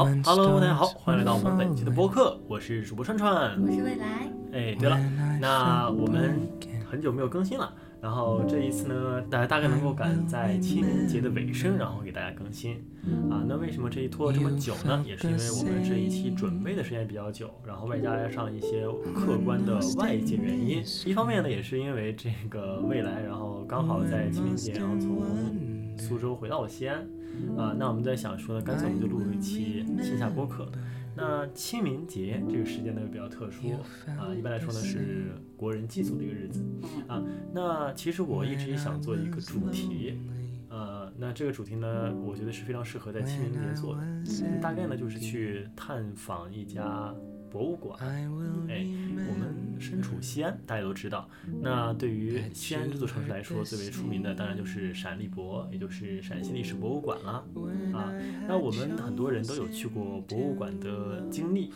好，Hello，大家好，欢迎来到我们本期的播客，我是主播串串，我是未来。哎，对了，那我们很久没有更新了，然后这一次呢，大家大概能够赶在清明节的尾声，然后给大家更新啊。那为什么这一拖了这么久呢？也是因为我们这一期准备的时间比较久，然后外加上一些客观的外界原因。一方面呢，也是因为这个未来，然后刚好在清明节，然后从苏州回到了西安。啊，那我们在想说呢，干脆我们就录一期线下播客。那清明节这个时间呢又比较特殊啊，一般来说呢是国人祭祖的一个日子啊。那其实我一直也想做一个主题，呃，那这个主题呢，我觉得是非常适合在清明节做的。大概呢就是去探访一家。博物馆，哎，我们身处西安，大家都知道。那对于西安这座城市来说，最为出名的当然就是陕历博，也就是陕西历史博物馆了。啊，那我们很多人都有去过博物馆的经历。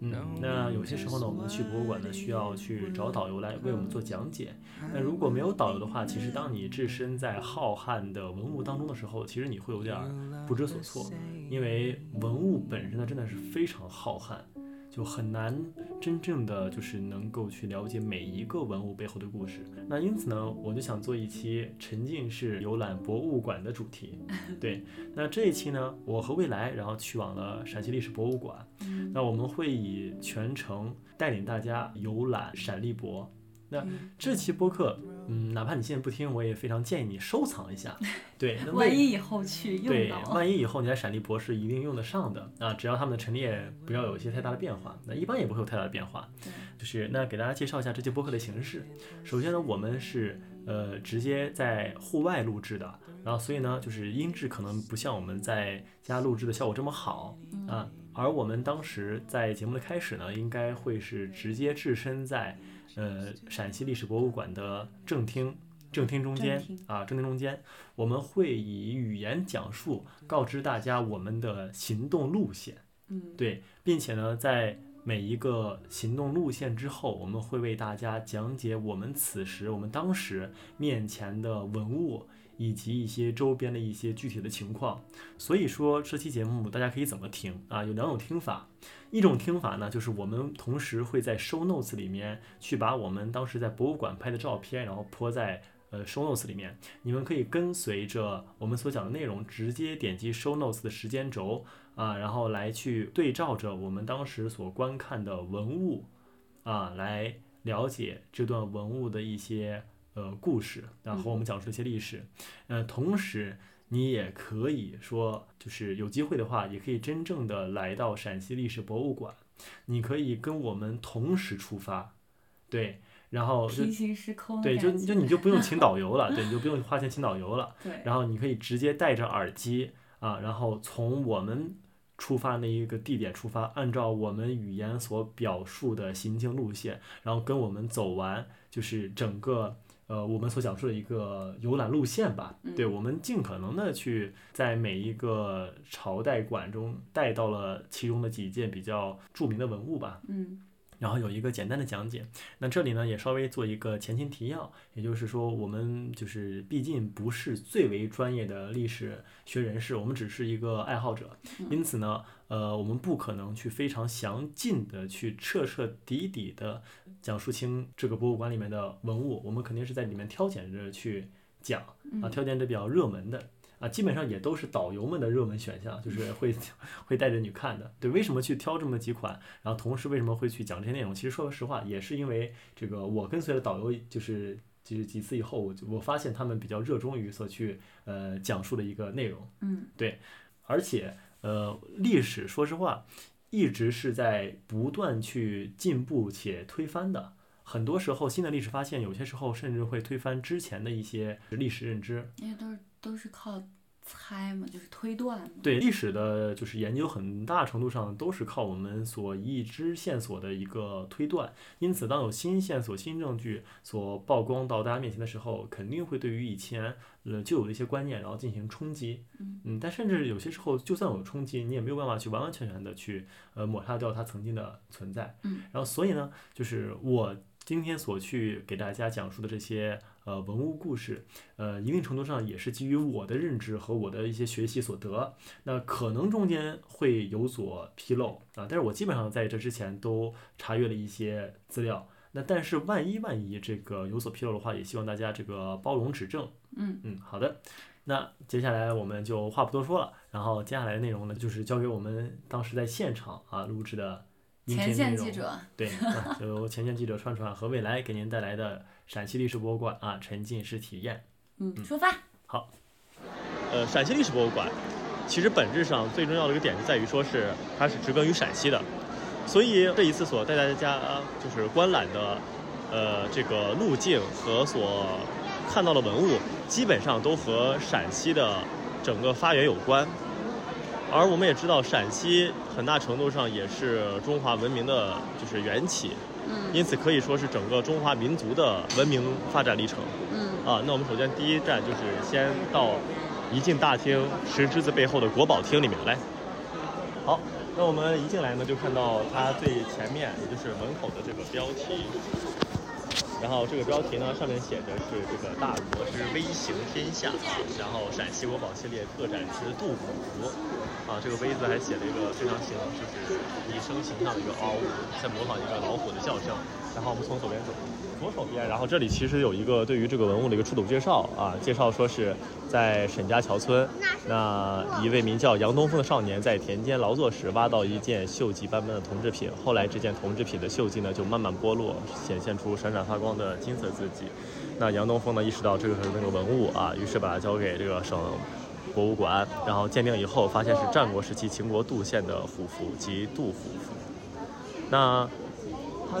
嗯，那有些时候呢，我们去博物馆呢，需要去找导游来为我们做讲解。那如果没有导游的话，其实当你置身在浩瀚的文物当中的时候，其实你会有点不知所措，因为文物本身呢，真的是非常浩瀚。就很难真正的就是能够去了解每一个文物背后的故事。那因此呢，我就想做一期沉浸式游览博物馆的主题。对，那这一期呢，我和未来然后去往了陕西历史博物馆。那我们会以全程带领大家游览陕历博。那这期播客，嗯，哪怕你现在不听，我也非常建议你收藏一下。对，万一以后去用对，万一以后你在闪力博士一定用得上的啊，只要他们的陈列不要有一些太大的变化，那一般也不会有太大的变化。就是那给大家介绍一下这期播客的形式。首先呢，我们是呃直接在户外录制的，然后所以呢，就是音质可能不像我们在家录制的效果这么好啊。而我们当时在节目的开始呢，应该会是直接置身在。呃，陕西历史博物馆的正厅，正厅中间啊，正厅中间，我们会以语言讲述告知大家我们的行动路线，嗯，对，并且呢，在每一个行动路线之后，我们会为大家讲解我们此时我们当时面前的文物。以及一些周边的一些具体的情况，所以说这期节目大家可以怎么听啊？有两种听法，一种听法呢，就是我们同时会在 show notes 里面去把我们当时在博物馆拍的照片，然后泼在呃 show notes 里面，你们可以跟随着我们所讲的内容，直接点击 show notes 的时间轴啊，然后来去对照着我们当时所观看的文物啊，来了解这段文物的一些。呃，故事，然后我们讲述一些历史，呃，同时你也可以说，就是有机会的话，也可以真正的来到陕西历史博物馆，你可以跟我们同时出发，对，然后平行时空，对，就就你就不用请导游了，对，你就不用花钱请导游了，对，然后你可以直接戴着耳机啊，然后从我们出发那一个地点出发，按照我们语言所表述的行进路线，然后跟我们走完，就是整个。呃，我们所讲述的一个游览路线吧，对我们尽可能的去在每一个朝代馆中带到了其中的几件比较著名的文物吧，嗯。然后有一个简单的讲解，那这里呢也稍微做一个前情提要，也就是说我们就是毕竟不是最为专业的历史学人士，我们只是一个爱好者，因此呢，呃，我们不可能去非常详尽的去彻彻底底的讲述清这个博物馆里面的文物，我们肯定是在里面挑拣着去讲啊，挑拣着比较热门的。啊，基本上也都是导游们的热门选项，就是 会会带着你看的。对，为什么去挑这么几款？然后同时为什么会去讲这些内容？其实说实话，也是因为这个我跟随了导游，就是就是几次以后，我我发现他们比较热衷于所去呃讲述的一个内容。嗯，对，而且呃历史说实话一直是在不断去进步且推翻的。很多时候新的历史发现，有些时候甚至会推翻之前的一些历史认知。因为都是。都是靠猜嘛，就是推断。对历史的，就是研究，很大程度上都是靠我们所已知线索的一个推断。因此，当有新线索、新证据所曝光到大家面前的时候，肯定会对于以前呃就有的一些观念，然后进行冲击。嗯，但甚至有些时候，就算有冲击，你也没有办法去完完全全的去呃抹杀掉它曾经的存在。嗯，然后所以呢，就是我今天所去给大家讲述的这些。呃文物故事，呃一定程度上也是基于我的认知和我的一些学习所得，那可能中间会有所纰漏啊，但是我基本上在这之前都查阅了一些资料。那但是万一万一这个有所纰漏的话，也希望大家这个包容指正。嗯嗯，好的。那接下来我们就话不多说了，然后接下来的内容呢，就是交给我们当时在现场啊录制的音前频内容。线记者，对，啊就由前线记者串串和未来给您带来的陕西历史博物馆啊沉浸式体验。嗯，出发。好呃，陕西历史博物馆，其实本质上最重要的一个点就在于说是它是植根于陕西的，所以这一次所带大家就是观览的，呃，这个路径和所看到的文物，基本上都和陕西的整个发源有关。而我们也知道，陕西很大程度上也是中华文明的就是缘起，嗯因此可以说是整个中华民族的文明发展历程。嗯啊，那我们首先第一站就是先到一进大厅石狮子背后的国宝厅里面来。好，那我们一进来呢，就看到它最前面，也就是门口的这个标题。然后这个标题呢，上面写的是这个“大国之威行天下”，然后陕西国宝系列特展之杜甫，啊，这个“威”字还写了一个非常形，就是拟声形象的一个嗷，在模仿一个老虎的叫声。然后我们从左边走，左手边，然后这里其实有一个对于这个文物的一个出土介绍啊，介绍说是在沈家桥村，那一位名叫杨东风的少年在田间劳作时挖到一件锈迹斑斑的铜制品，后来这件铜制品的锈迹呢就慢慢剥落，显现出闪闪发光的金色字迹。那杨东风呢意识到这个是那个文物啊，于是把它交给这个省博物馆，然后鉴定以后发现是战国时期秦国杜县的虎符及杜虎符。那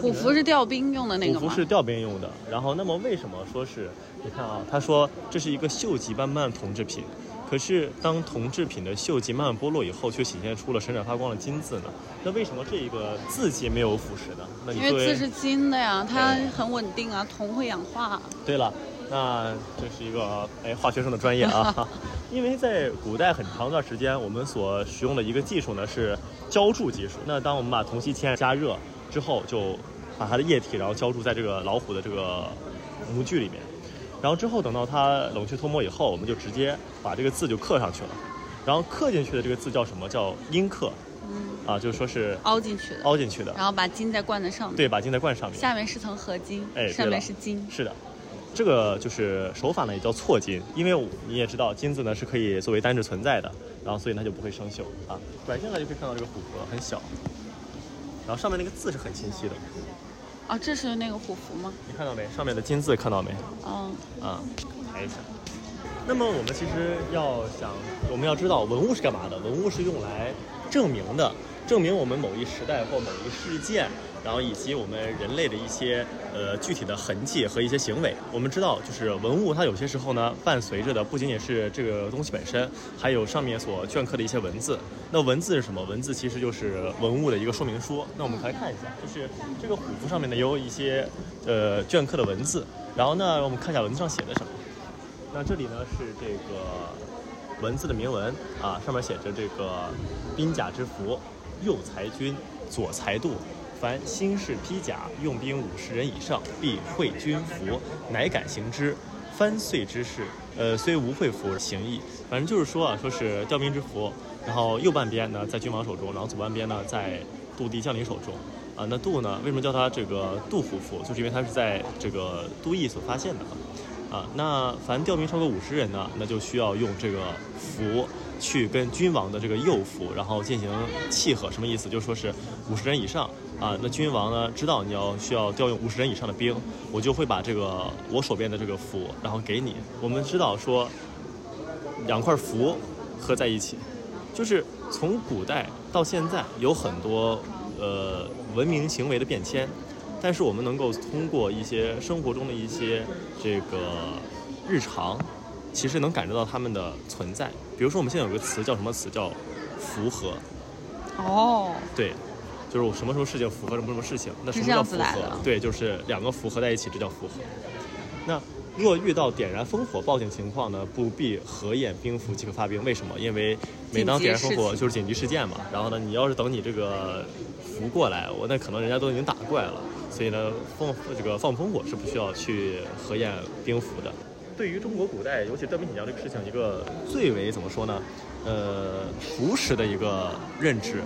虎符是调兵用的那个吗？虎符是调兵用的。然后，那么为什么说是？你看啊，他说这是一个锈迹斑斑的铜制品，可是当铜制品的锈迹慢慢剥落以后，却显现出了闪闪发光的金字呢？那为什么这一个字迹没有腐蚀呢？因为为字是金的呀，它很稳定啊，铜会氧化。对了，那这是一个哎化学生的专业啊，因为在古代很长一段时间，我们所使用的一个技术呢是浇铸技术。那当我们把铜锡铅加热之后，就把它的液体然后浇铸在这个老虎的这个模具里面，然后之后等到它冷却脱模以后，我们就直接把这个字就刻上去了。然后刻进去的这个字叫什么？叫阴刻嗯，啊，就是说是凹进去的，凹进去的。然后把金再灌在上面。，对，把金再灌上面。下面是层合金，哎上面是金。是的，这个就是手法呢，也叫错金，因为你也知道金子呢是可以作为单质存在的，然后所以它就不会生锈啊。拐进来就可以看到这个虎符很小，然后上面那个字是很清晰的，哦，这是那个虎符吗？你看到没？上面的金字看到没？嗯，嗯，抬一下。那么我们其实要想，我们要知道文物是干嘛的？文物是用来证明的，证明我们某一时代或某一事件，然后以及我们人类的一些呃具体的痕迹和一些行为。我们知道，就是文物它有些时候呢，伴随着的不仅仅是这个东西本身，还有上面所镌刻的一些文字。那文字是什么？文字其实就是文物的一个说明书。那我们来看一下，就是这个虎符上面呢也有一些呃镌刻的文字。然后呢，我们看一下文字上写的什么。那这里呢是这个文字的铭文啊，上面写着这个兵甲之服，右裁军，左裁度。凡新式披甲，用兵五十人以上，必会军服，乃敢行之。翻岁之事，呃，虽无会服行义，反正就是说啊，说是调兵之服，然后右半边呢在君王手中，然后左半边呢在杜地将领手中。啊，那杜呢，为什么叫它这个杜虎符？就是因为它是在这个杜邑所发现的。啊，那凡调兵超过五十人呢，那就需要用这个符去跟君王的这个右符，然后进行契合。什么意思？就说是五十人以上啊，那君王呢知道你要需要调用五十人以上的兵，我就会把这个我手边的这个符，然后给你。我们知道说两块符合在一起，就是从古代到现在有很多呃文明行为的变迁。但是我们能够通过一些生活中的一些这个日常，其实能感受到他们的存在。比如说，我们现在有个词叫什么词？叫符合。哦，对，就是我什么什么事情符合什么什么事情。那什么叫符合？对，就是两个符合在一起，这叫符合。那若遇到点燃烽火报警情况呢，不必核验兵符即可发兵。为什么？因为每当点燃烽火就是紧急事件嘛。然后呢，你要是等你这个符过来，我那可能人家都已经打过来了。所以呢，放这个放烽火是不需要去核验兵符的。对于中国古代，尤其调兵遣将这个事情，一个最为怎么说呢？呃，熟识的一个认知。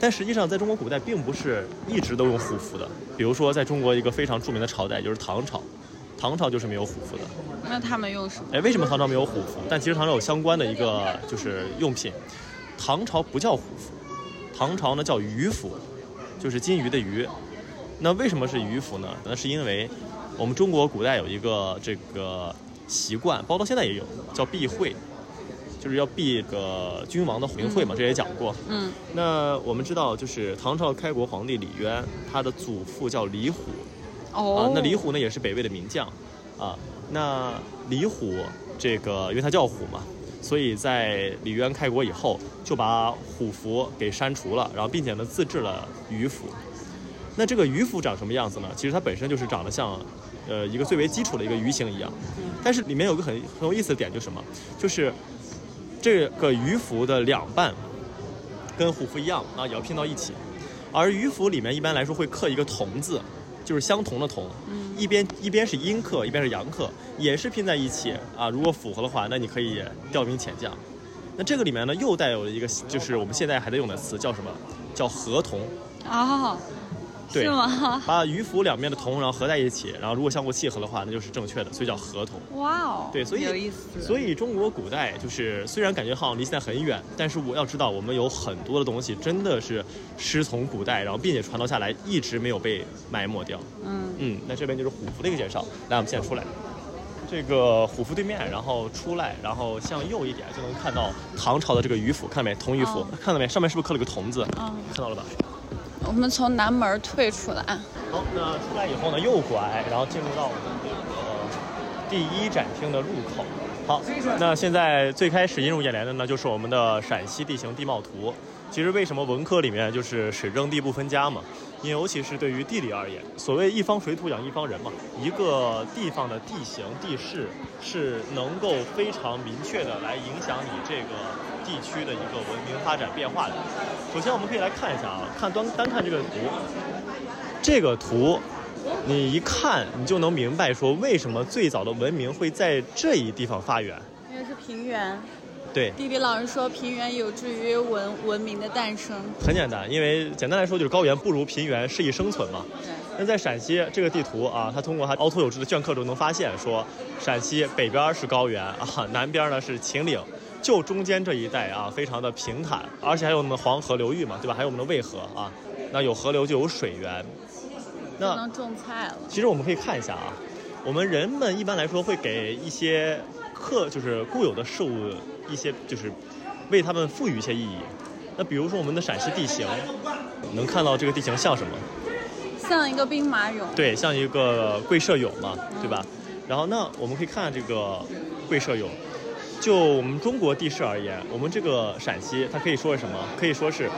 但实际上，在中国古代，并不是一直都用虎符的。比如说，在中国一个非常著名的朝代就是唐朝，唐朝就是没有虎符的。那他们用什么？哎，为什么唐朝没有虎符？但其实唐朝有相关的一个就是用品。唐朝不叫虎符，唐朝呢叫鱼符，就是金鱼的鱼。那为什么是鱼符呢？那是因为我们中国古代有一个这个习惯，包括到现在也有，叫避讳，就是要避个君王的名讳嘛，这也讲过。嗯，那我们知道，就是唐朝开国皇帝李渊，他的祖父叫李虎。哦啊，，那李虎呢也是北魏的名将，啊，那李虎这个因为他叫虎嘛，所以在李渊开国以后就把虎符给删除了，然后并且呢自制了鱼符。那这个鱼符长什么样子呢？其实它本身就是长得像，呃，一个最为基础的一个鱼形一样，但是里面有个很很有意思的点，就是什么？就是这个鱼符的两半跟虎符一样啊，也要拼到一起，而鱼符里面一般来说会刻一个同字，就是相同的同，一边一边是阴刻，一边是阳刻，也是拼在一起啊。如果符合的话，那你可以调兵遣将。那这个里面呢，又带有了一个，就是我们现在还在用的词，叫什么？叫合同。哦，对是吗？把鱼符两面的铜，然后合在一起，然后如果相互契合的话，那就是正确的，所以叫合同。哇哦，对所以有意思。所以中国古代就是虽然感觉好像离现在很远，但是我要知道，我们有很多的东西真的是师从古代，然后并且传到下来，一直没有被埋没掉。嗯，嗯，那这边就是虎符的一个介绍。来，我们现在出来，这个虎符对面，然后出来，然后向右一点就能看到唐朝的这个鱼符，看到没？铜鱼符，哦看到没？上面是不是刻了个铜字？哦看到了吧？我们从南门退出来。好，那出来以后呢，右拐，然后进入到我们这个第一展厅的入口。好，那现在最开始映入眼帘的呢，就是我们的陕西地形地貌图。其实为什么文科里面就是水政地不分家嘛？因为尤其是对于地理而言，所谓一方水土养一方人嘛，一个地方的地形地势是能够非常明确的来影响你这个地区的一个文明发展变化的。首先，我们可以来看一下啊，看单单看这个图，这个图，你一看你就能明白说为什么最早的文明会在这一地方发源。因为是平原，对，地理老师说平原有助于文文明的诞生。很简单，因为简单来说就是高原不如平原，适宜生存嘛。对，那在陕西这个地图啊，它通过它凹凸有致的镌刻中能发现说，陕西北边是高原啊，南边呢是秦岭，就中间这一带啊，非常的平坦，而且还有我们的黄河流域嘛，对吧？还有我们的渭河啊，那有河流就有水源。那不能种菜了。其实我们可以看一下啊，我们人们一般来说会给一些客，就是固有的事物一些，就是为他们赋予一些意义。那比如说我们的陕西地形，能看到这个地形像什么？像一个兵马俑。对，像一个贵社俑嘛，对吧？然后那我们可以看这个贵社俑，就我们中国地势而言，我们这个陕西它可以说是什么？可以说是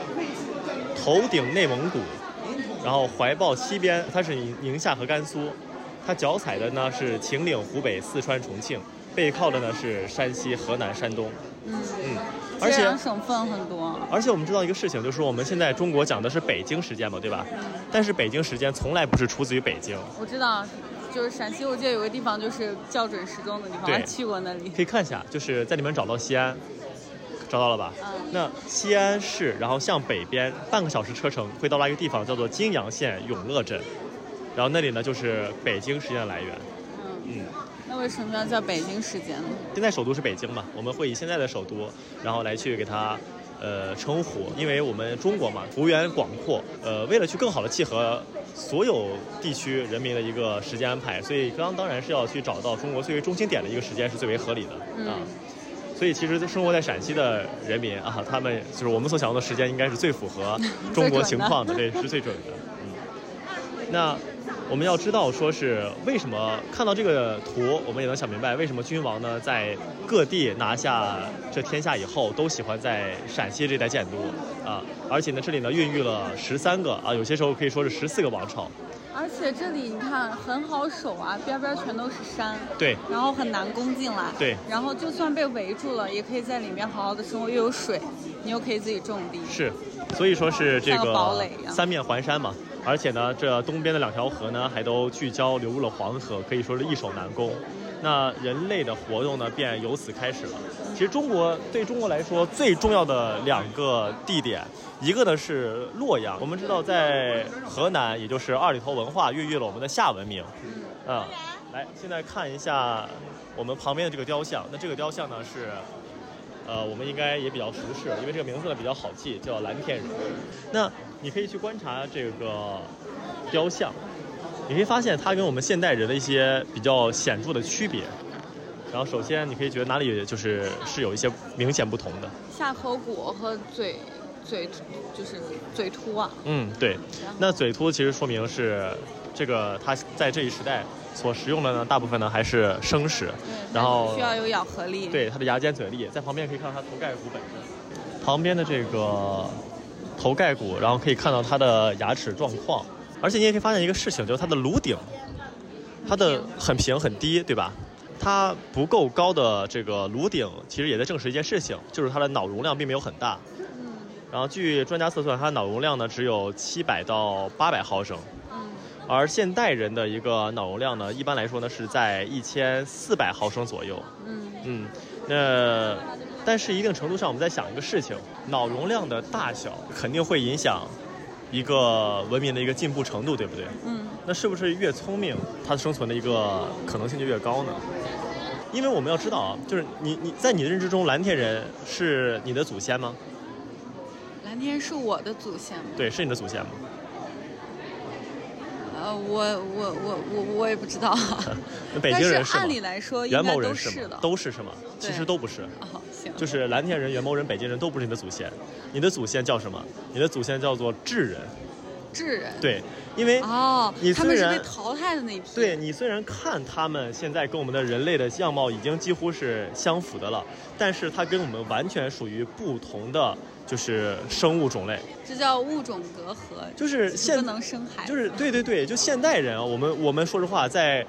头顶内蒙古，然后怀抱西边它是宁宁夏和甘肃，它脚踩的呢是秦岭、湖北、四川、重庆，背靠的呢是山西、河南、山东。嗯，嗯，而且省份很多。而且我们知道一个事情，就是我们现在中国讲的是北京时间嘛，对吧？但是北京时间从来不是出自于北京。我知道，就是陕西，我记得有个地方就是校准时钟的地方，去过那里。可以看一下，就是在里面找到西安，找到了吧？嗯那西安市，然后向北边半个小时车程会到达一个地方，叫做金阳县永乐镇，然后那里呢就是北京时间的来源。嗯，嗯，那为什么要叫北京时间呢？现在首都是北京嘛，我们会以现在的首都，然后来去给它。呃，称呼，因为我们中国嘛，幅员广阔，呃，为了去更好的契合所有地区人民的一个时间安排，所以刚当然是要去找到中国最为中心点的一个时间是最为合理的、嗯啊。所以其实生活在陕西的人民啊，他们就是我们所想要的时间，应该是最符合中国情况的，对，是最准的。嗯，那我们要知道，说是为什么看到这个图，我们也能想明白，为什么君王呢在各地拿下这天下以后，都喜欢在陕西这带建都啊，而且呢，这里呢孕育了十三个啊，有些时候可以说是十四个王朝。而且这里你看很好守啊，边边全都是山，对，然后很难攻进来。对然后就算被围住了，也可以在里面好好的生活，又有水，你又可以自己种地。是，所以说是这像个堡垒三面环山嘛，而且呢，这东边的两条河呢，还都聚焦流入了黄河，可以说是易守难攻。那人类的活动呢，便由此开始了。其实中国对中国来说最重要的两个地点，一个呢是洛阳。我们知道，在河南，也就是二里头文化孕育了我们的夏文明。啊，来，现在看一下我们旁边的这个雕像。那这个雕像呢是，呃，我们应该也比较熟识，因为这个名字呢比较好记，叫蓝天人。那你可以去观察这个雕像。你可以发现它跟我们现代人的一些比较显著的区别。然后首先你可以觉得哪里就是是有一些明显不同的。下颌骨和嘴嘴就是嘴凸啊。嗯，对。那嘴凸其实说明是这个它在这一时代所食用的呢，大部分呢还是生食。然后需要有咬合力。对，它的牙尖嘴利，在旁边可以看到它头盖骨本身。旁边的这个头盖骨，然后可以看到它的牙齿状况。而且你也可以发现一个事情，就是它的颅顶，它的很平很低，对吧？它不够高的这个颅顶，其实也在证实一件事情，就是它的脑容量并没有很大。嗯。然后据专家测算，它的脑容量呢只有七百到八百毫升。嗯。而现代人的一个脑容量呢，一般来说呢是在一千四百毫升左右。嗯。嗯。那但是一定程度上，我们在想一个事情，脑容量的大小肯定会影响。一个文明的一个进步程度，对不对？嗯。那是不是越聪明，它生存的一个可能性就越高呢？因为我们要知道啊，就是你你在你的认知中，蓝天人是你的祖先吗？蓝天是我的祖先吗？对，是你的祖先吗？呃，我我我我我也不知道。北京人是按理来说，元谋人是的，都是是吗？其实都不是。哦，行。就是蓝田人、元谋人、北京人都不是你的祖先，你的祖先叫什么？你的祖先叫做智人。智人。对，因为哦，你他们是被淘汰的那一批。对你虽然看他们现在跟我们的人类的样貌已经几乎是相符的了，但是它跟我们完全属于不同的。就是生物种类，这叫物种隔阂，就是现不能生孩子，就是对对对，就现代人啊，我们我们说实话，在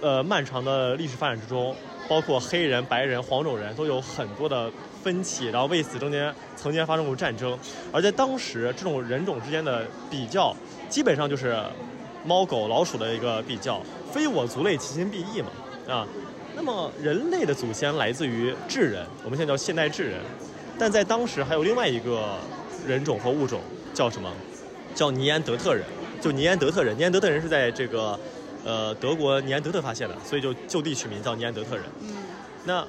呃漫长的历史发展之中，包括黑人、白人、黄种人都有很多的分歧，然后为此中间曾经发生过战争，而在当时这种人种之间的比较，基本上就是猫狗老鼠的一个比较，非我族类，其心必异嘛啊。那么人类的祖先来自于智人，我们现在叫现代智人。但在当时还有另外一个人种和物种，叫什么？叫尼安德特人。就尼安德特人，尼安德特人是在这个，呃，德国尼安德特发现的，所以就就地取名叫尼安德特人。嗯。那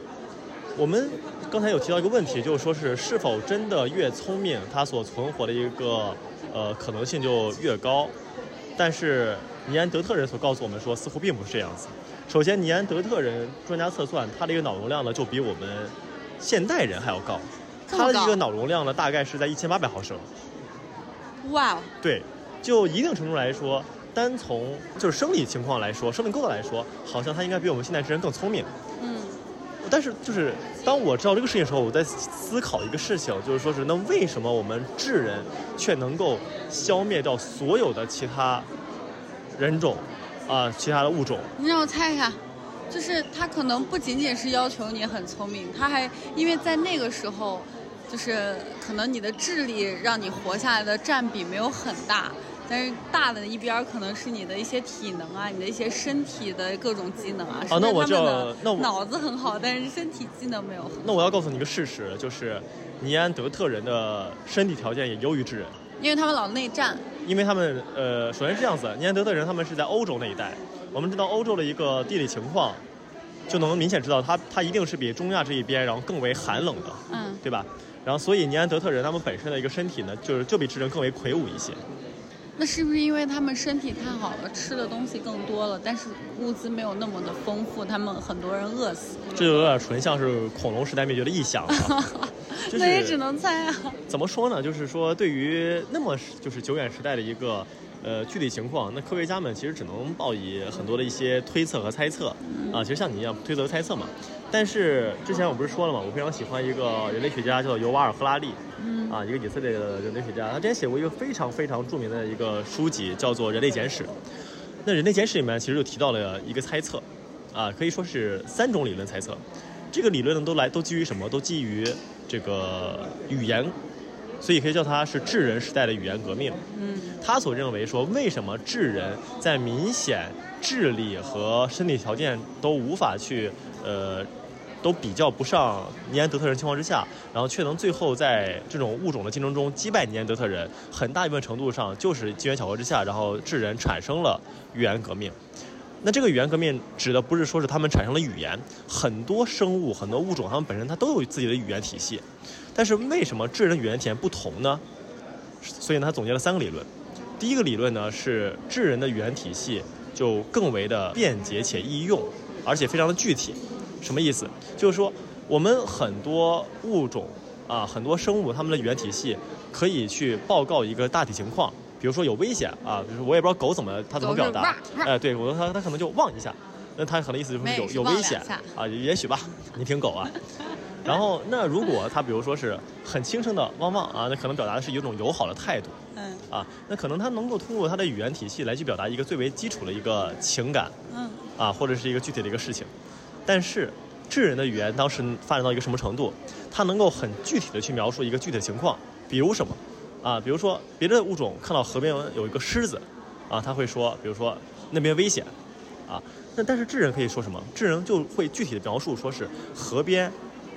我们刚才有提到一个问题，就是说是是否真的越聪明，它所存活的一个呃可能性就越高？但是尼安德特人所告诉我们说，似乎并不是这样子。首先，尼安德特人专家测算，他的一个脑容量呢，就比我们现代人还要高。它的一个脑容量呢，大概是在一千八百毫升。哇！对，就一定程度来说，单从就是生理情况来说，生命构造来说，好像它应该比我们现在智人更聪明。嗯。但是就是当我知道这个事情的时候，我在思考一个事情，就是说是那为什么我们智人却能够消灭掉所有的其他人种啊，其他的物种？你让我猜一下。就是他可能不仅仅是要求你很聪明，他还因为在那个时候。就是可能你的智力让你活下来的占比没有很大，但是大的一边可能是你的一些体能啊，你的一些身体的各种机能啊。啊，那我就那我脑子很好，但是身体机能没有。那我要告诉你一个事实，就是尼安德特人的身体条件也优于智人，因为他们老内战。因为他们呃，首先是这样子，尼安德特人他们是在欧洲那一带，我们知道欧洲的一个地理情况，就能明显知道他他一定是比中亚这一边然后更为寒冷的，嗯，对吧？然后，所以尼安德特人他们本身的一个身体呢，就是就比智人更为魁梧一些。那是不是因为他们身体太好了，吃的东西更多了，但是物资没有那么的丰富，他们很多人饿死？这就有点纯像是恐龙时代灭绝的臆想了。那也只能猜啊。怎么说呢？就是说，对于那么就是久远时代的一个。呃，具体情况，那科学家们其实只能报以很多的一些推测和猜测啊。其实像你一样推测和猜测嘛。但是之前我不是说了嘛，我非常喜欢一个人类学家，叫做尤瓦尔·赫拉利，啊，一个以色列的人类学家。他之前写过一个非常非常著名的一个书籍，叫做《人类简史》。那《人类简史》里面其实就提到了一个猜测，啊，可以说是三种理论猜测。这个理论呢，都来都基于什么？都基于这个语言所以可以叫它是智人时代的语言革命。嗯他所认为说，为什么智人在明显智力和身体条件都无法去呃都比较不上尼安德特人情况之下，然后却能最后在这种物种的竞争中击败尼安德特人，很大一部分程度上就是机缘巧合之下，然后智人产生了语言革命。那这个语言革命指的不是说是他们产生了语言，很多生物、很多物种，它们本身它都有自己的语言体系，但是为什么智人的语言体验不同呢？所以呢，他总结了三个理论。第一个理论呢是智人的语言体系就更为的便捷且易用，而且非常的具体。什么意思？就是说我们很多物种啊，很多生物，它们的语言体系可以去报告一个大体情况，比如说有危险啊，比如说我也不知道狗怎么它怎么表达，哎，对，我说它它可能就汪一下，那它可能意思就是有有有危险啊，也许吧，你挺狗啊。然后，那如果他比如说是很轻声的汪汪啊，那可能表达的是一种友好的态度嗯啊，那可能他能够通过他的语言体系来去表达一个最为基础的一个情感嗯啊，或者是一个具体的一个事情。但是智人的语言当时发展到一个什么程度？他能够很具体的去描述一个具体的情况，比如什么啊？比如说别的物种看到河边有一个狮子啊，他会说，比如说那边危险啊。那但是智人可以说什么？智人就会具体的描述，说是河边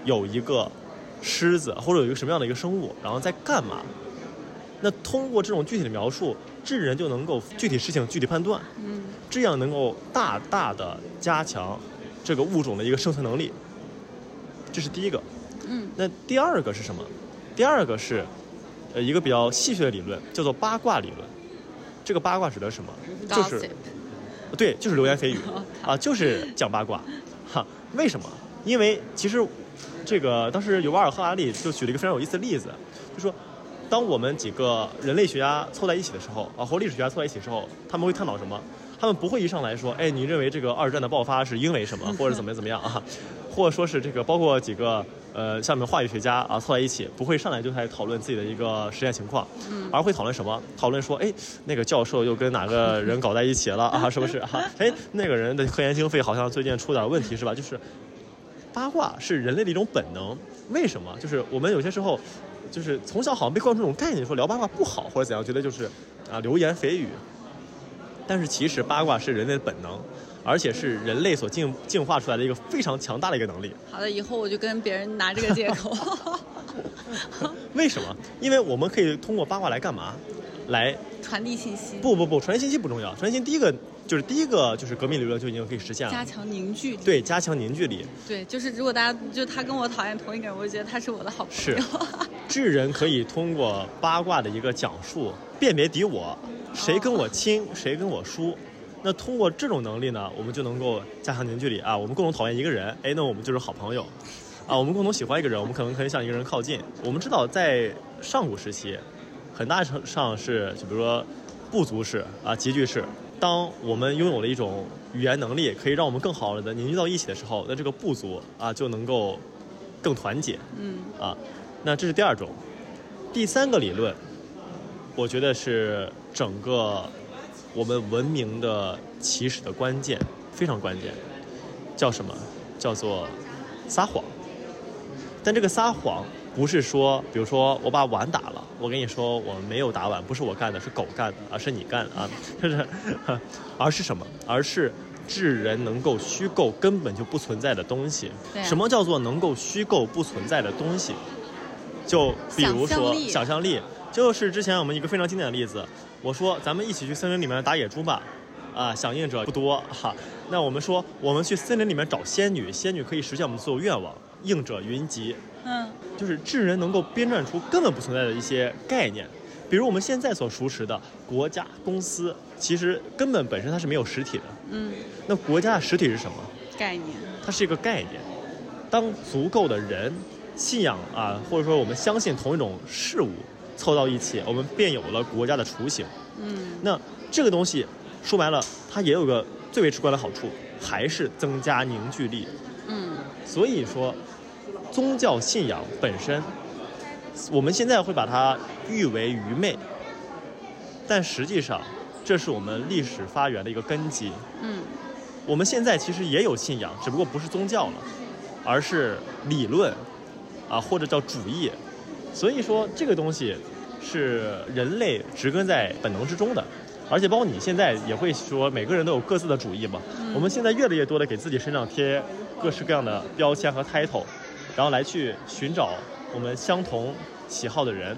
有一个狮子或者有一个什么样的一个生物，然后在干嘛。那通过这种具体的描述，智人就能够具体事情具体判断，嗯这样能够大大的加强这个物种的一个生存能力。这是第一个。嗯那第二个是什么？第二个是，呃，一个比较戏谑的理论，叫做八卦理论。这个八卦指的是什么？就是对，就是流言蜚语啊，就是讲八卦。哈，为什么？因为其实这个当时尤瓦尔·赫拉利就举了一个非常有意思的例子，就说，当我们几个人类学家凑在一起的时候啊，或历史学家凑在一起的时候，他们会探讨什么？他们不会一上来说，哎，你认为这个二战的爆发是因为什么，或者怎么怎么样啊？或者说是这个包括几个呃，像我们化学学家啊凑在一起，不会上来就开始讨论自己的一个实验情况，而会讨论什么？讨论说，哎，那个教授又跟哪个人搞在一起了啊？是不是啊？哎，那个人的科研经费好像最近出点问题是吧？就是八卦是人类的一种本能，为什么？就是我们有些时候，就是从小好像被灌输这种概念，说聊八卦不好或者怎样，觉得就是啊流言蜚语。但是其实八卦是人类的本能，而且是人类所进进化出来的一个非常强大的一个能力。好的，以后我就跟别人拿这个借口。为什么？因为我们可以通过八卦来干嘛？来传递信息，不不不，传递信息不重要，传递信息第一个就是第一个就是革命理论就已经可以实现了。加强凝聚力。对，加强凝聚力。对，就是如果大家就他跟我讨厌同一个人，我就觉得他是我的好朋是友。智人可以通过八卦的一个讲述，辨别敌我，谁跟我亲，谁跟我疏。那通过这种能力呢，我们就能够加强凝聚力啊。我们共同讨厌一个人，哎，那我们就是好朋友。啊，我们共同喜欢一个人，我们可能可以向一个人靠近。我们知道，在上古时期，很大程度上是，就比如说部族式啊、集聚式。当我们拥有了一种语言能力，可以让我们更好的凝聚到一起的时候，那这个部族啊就能够更团结。嗯啊，那这是第二种。第三个理论，我觉得是整个我们文明的起始的关键，非常关键，叫什么？叫做撒谎。但这个撒谎不是说，比如说我把碗打了，我跟你说我没有打碗，不是我干的，是狗干的，而是你干的啊，就是，而是什么？而是智人能够虚构根本就不存在的东西。啊什么叫做能够虚构不存在的东西？就比如说想象力想象力，就是之前我们一个非常经典的例子，我说咱们一起去森林里面打野猪吧，啊，响应者不多哈。那我们说我们去森林里面找仙女，仙女可以实现我们所有愿望，应者云集。嗯就是智人能够编撰出根本不存在的一些概念，比如我们现在所熟识的国家、公司，其实根本本身它是没有实体的。嗯，那国家的实体是什么？概念。它是一个概念。当足够的人信仰啊，或者说我们相信同一种事物凑到一起，我们便有了国家的雏形。嗯那这个东西说白了，它也有个最为直观的好处，还是增加凝聚力。嗯所以说，宗教信仰本身，我们现在会把它誉为愚昧，但实际上，这是我们历史发源的一个根基。嗯我们现在其实也有信仰，只不过不是宗教了，而是理论，啊，或者叫主义。所以说这个东西是人类植根在本能之中的。而且包括你现在也会说，每个人都有各自的主义嘛。我们现在越来越多的给自己身上贴各式各样的标签和 title，然后来去寻找我们相同喜好的人，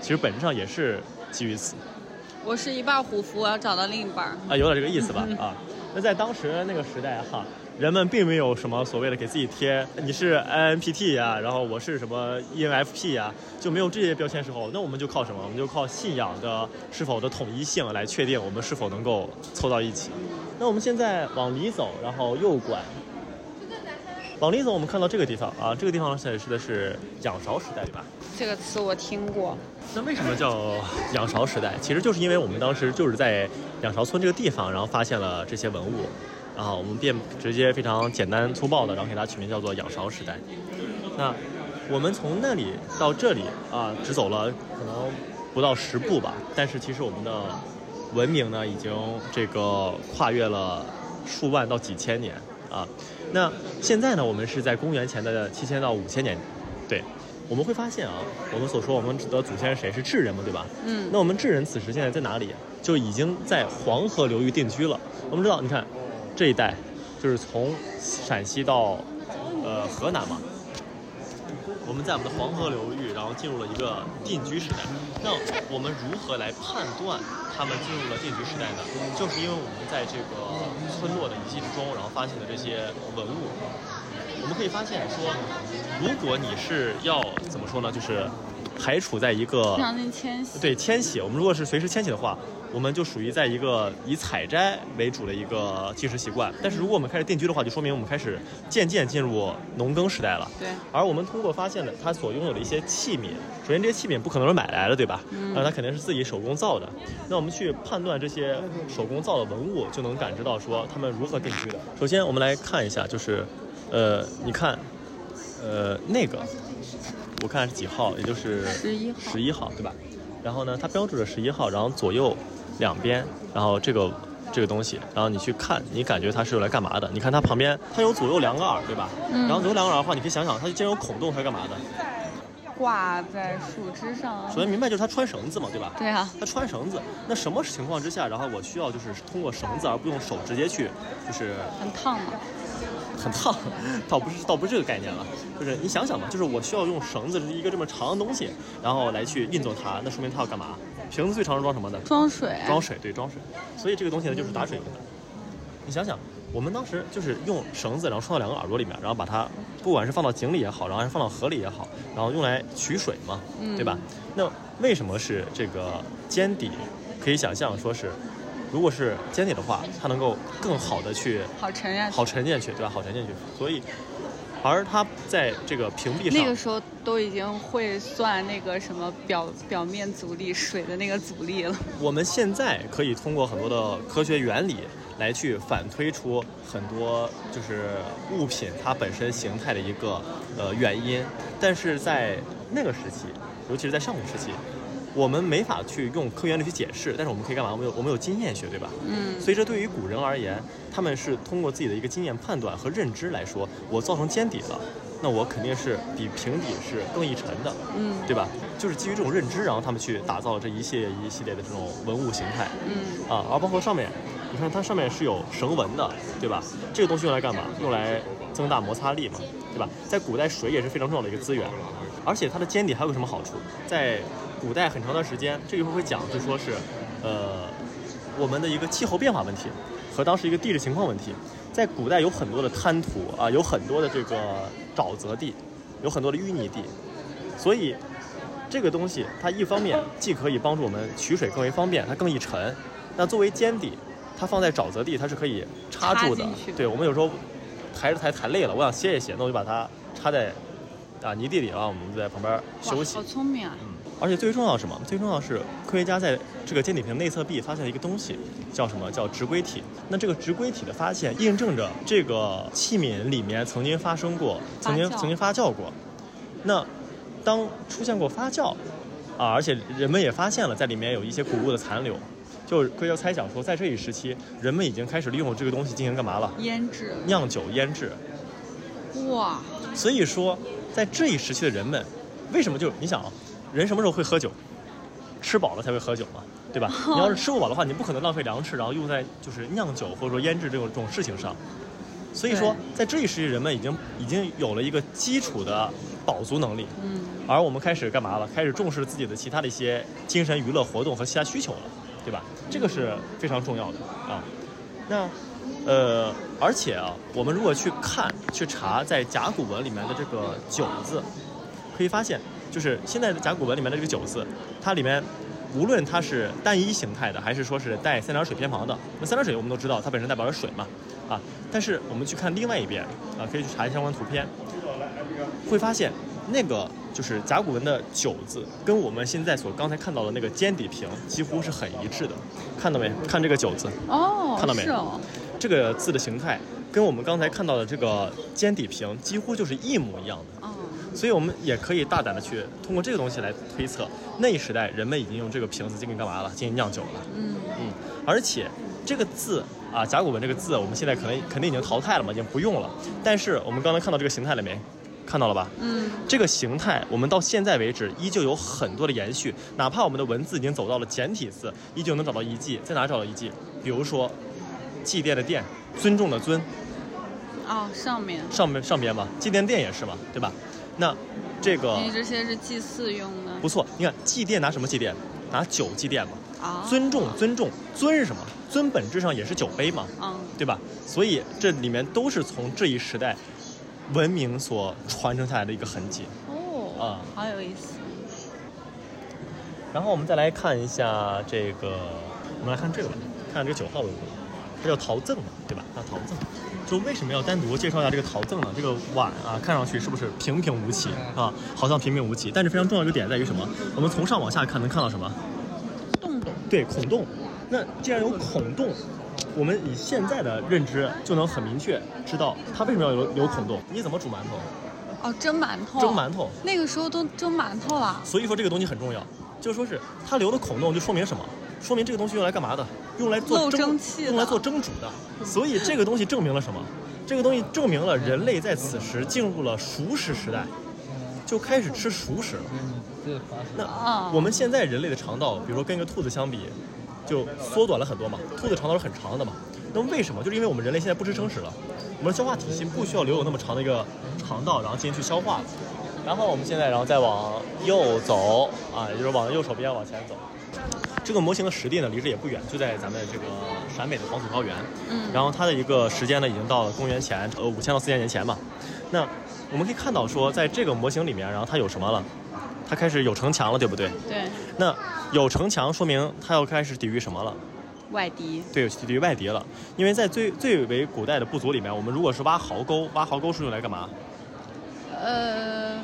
其实本质上也是基于此。我是一半虎符，我要找到另一半。啊，有点这个意思吧？啊，那在当时那个时代哈，人们并没有什么所谓的给自己贴你是 INPT 呀、然后我是什么 E ENFP 呀、就没有这些标签时候，那我们就靠什么？我们就靠信仰的是否的统一性来确定我们是否能够凑到一起。那我们现在往里走，然后右拐。往里走，我们看到这个地方啊，这个地方显示的是仰韶时代，对吧？这个词我听过。那为什么叫仰韶时代？其实就是因为我们当时就是在仰韶村这个地方，然后发现了这些文物，然后我们便直接非常简单粗暴的，然后给它取名叫做仰韶时代。那我们从那里到这里啊，只走了可能不到十步吧，但是其实我们的文明呢，已经这个跨越了数万到几千年啊。那现在呢，我们是在公元前的七千到五千年，对。我们会发现啊，我们所说我们的祖先是谁？是智人嘛，对吧？嗯那我们智人此时现在在哪里？就已经在黄河流域定居了。我们知道，你看这一带，就是从陕西到呃河南嘛。我们在我们的黄河流域，然后进入了一个定居时代。那我们如何来判断他们进入了定居时代呢？就是因为我们在这个村落的遗迹之中，然后发现的这些文物。我们可以发现说，如果你是要怎么说呢，就是还处在一个。对迁徙，我们如果是随时迁徙的话，我们就属于在一个以采摘为主的一个进食习惯。但是如果我们开始定居的话，就说明我们开始渐渐进入农耕时代了。对而我们通过发现的它所拥有的一些器皿，首先这些器皿不可能是买来的，对吧？嗯那，它肯定是自己手工造的。那我们去判断这些手工造的文物，就能感知到说他们如何定居的。首先，我们来看一下，就是，呃，你看，呃，那个，我看是几号，也就是十一号十一号，对吧？然后呢，它标注着十一号，然后左右两边，然后这个这个东西，然后你去看，你感觉它是用来干嘛的？你看它旁边，它有左右两个耳，对吧？嗯然后左右两个耳的话，你可以想想，它既然有孔洞，它是干嘛的？挂在树枝上。首先明白就是它穿绳子嘛，对吧？对啊，它穿绳子，那什么情况之下，然后我需要就是通过绳子而不用手直接去，就是很烫嘛。很烫，倒不是倒不是这个概念了，就是你想想嘛，就是我需要用绳子一个这么长的东西，然后来去运作它，那说明它要干嘛？瓶子最长是装什么的？装水。装水，对，装水。所以这个东西呢，就是打水用的。你想想，我们当时就是用绳子，然后穿到两个耳朵里面，然后把它，不管是放到井里也好，然后还是放到河里也好，然后用来取水嘛，嗯对吧？那为什么是这个尖底？可以想象说是，如果是尖底的话，它能够更好的去好沉下去。好沉进去，对吧？好沉进去。所以，而它在这个屏蔽上，那个时候都已经会算那个什么表表面阻力、水的那个阻力了。我们现在可以通过很多的科学原理来去反推出很多就是物品它本身形态的一个呃原因，但是在那个时期，尤其是在上古时期，我们没法去用科学原理去解释，但是我们可以干嘛？我们有我们有经验学，对吧？嗯，所以这对于古人而言，他们是通过自己的一个经验判断和认知来说，我造成尖底了，那我肯定是比平底是更易沉的，嗯对吧？就是基于这种认知，然后他们去打造了这一系列一系列的这种文物形态，嗯，啊，而包括上面，你看它上面是有绳纹的，对吧？这个东西用来干嘛？用来增大摩擦力嘛，对吧？在古代水也是非常重要的一个资源，而且它的尖底还有个什么好处？在古代很长段时间，这一会儿会讲，就说是，呃，我们的一个气候变化问题和当时一个地质情况问题，在古代有很多的滩涂啊，有很多的这个沼泽地，有很多的淤泥地，所以这个东西它一方面既可以帮助我们取水更为方便，它更易沉。那作为尖底，它放在沼泽地它是可以插住的。对我们有时候抬着抬抬累了，我想歇一歇，那我就把它插在啊泥地里，啊我们就在旁边休息哇，好。聪明啊！而且最重要是什么？最重要是科学家在这个尖底瓶内侧壁发现了一个东西，叫什么？叫直硅体。那这个直硅体的发现，印证着这个器皿里面曾经发生过，曾经曾经发酵过。那当出现过发酵啊，而且人们也发现了在里面有一些谷物的残留，就是科学家猜想说，在这一时期，人们已经开始利用这个东西进行干嘛了？腌制。酿酒腌制。哇，所以说，在这一时期的人们，为什么就你想啊，人什么时候会喝酒？吃饱了才会喝酒嘛，对吧？你要是吃不饱的话，你不可能浪费粮食，然后用在就是酿酒或者说腌制这种这种事情上。所以说，在这一时期，人们已经已经有了一个基础的饱足能力，嗯，而我们开始干嘛了？开始重视自己的其他的一些精神娱乐活动和其他需求了，对吧？这个是非常重要的啊。那呃，而且啊，我们如果去看去查在甲骨文里面的这个“酒”字，可以发现，就是现在的甲骨文里面的这个“酒”字，它里面无论它是单一形态的，还是说是带三点水偏旁的，那三点水我们都知道它本身代表着水嘛，啊，但是我们去看另外一边啊，可以去查一下相关图片，会发现那个就是甲骨文的“酒”字，跟我们现在所刚才看到的那个尖底平几乎是很一致的，看到没？看这个“酒”字，哦，看到没是哦，这个字的形态跟我们刚才看到的这个尖底瓶几乎就是一模一样的。哦，所以我们也可以大胆的去通过这个东西来推测，那一时代人们已经用这个瓶子进行干嘛了？进行酿酒了。嗯，嗯，而且这个字啊，甲骨文这个字，我们现在可能肯定已经淘汰了嘛，已经不用了。但是我们刚才看到这个形态了没？看到了吧？嗯，这个形态我们到现在为止依旧有很多的延续，哪怕我们的文字已经走到了简体字，依旧能找到遗迹。在哪找到遗迹？比如说祭奠的奠，尊重的尊，哦，上面，上面上边嘛，祭奠殿也是嘛，对吧？那这个你这些是祭祀用的。不错，你看祭奠拿什么祭奠？拿酒祭奠嘛。啊，尊重，尊重，尊是什么？尊本质上也是酒杯嘛，嗯，对吧？所以这里面都是从这一时代文明所传承下来的一个痕迹。哦，啊好有意思。然后我们再来看一下这个，我们来看这个吧，看这个九号文物，它叫陶赠嘛，对吧？它陶赠，就为什么要单独介绍一下这个陶赠呢？这个碗啊，看上去是不是平平无奇啊？好像平平无奇，但是非常重要的一个点在于什么？我们从上往下看能看到什么？洞洞，对，孔洞。那既然有孔洞，我们以现在的认知就能很明确知道它为什么要有有孔洞。你怎么煮馒头？哦，蒸馒头，蒸馒头。那个时候都蒸馒头了。所以说这个东西很重要，就说是它留的孔洞，就说明什么？说明这个东西用来干嘛的？用来做蒸蒸汽用来做蒸煮的。所以这个东西证明了什么？这个东西证明了人类在此时进入了熟食时代，就开始吃熟食了。那啊，我们现在人类的肠道，比如说跟一个兔子相比，就缩短了很多嘛。兔子肠道是很长的嘛。那么为什么？就是因为我们人类现在不吃生食了，我们的消化体系不需要留有那么长的一个肠道，然后进行去消化了。然后我们现在然后再往右走啊，也就是往右手边往前走。这个模型的实地呢，离这也不远，就在咱们这个陕北的黄土高原。嗯，然后它的一个时间呢，已经到了公元前呃五千到四千年前嘛。那我们可以看到说，在这个模型里面，然后它有什么了？它开始有城墙了，对不对？对，那有城墙，说明它要开始抵御什么了？外敌，对，抵御外敌了。因为在最最为古代的部族里面，我们如果是挖壕沟，挖壕沟是用来干嘛？呃，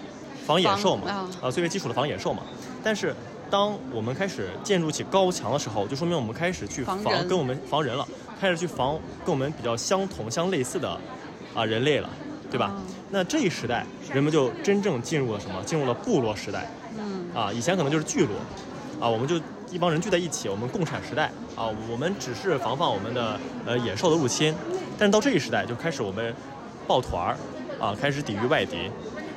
防野兽嘛防，啊，最为基础的防野兽嘛。但是，当我们开始建筑起高墙的时候，就说明我们开始去防防跟我们防人了，开始去防跟我们比较相同、相类似的啊人类了，对吧？嗯那这一时代，人们就真正进入了什么？进入了部落时代。嗯，啊，以前可能就是聚落，啊，我们就一帮人聚在一起，我们共产时代啊，我们只是防范我们的呃野兽的入侵，但是到这一时代就开始我们抱团儿啊，开始抵御外敌。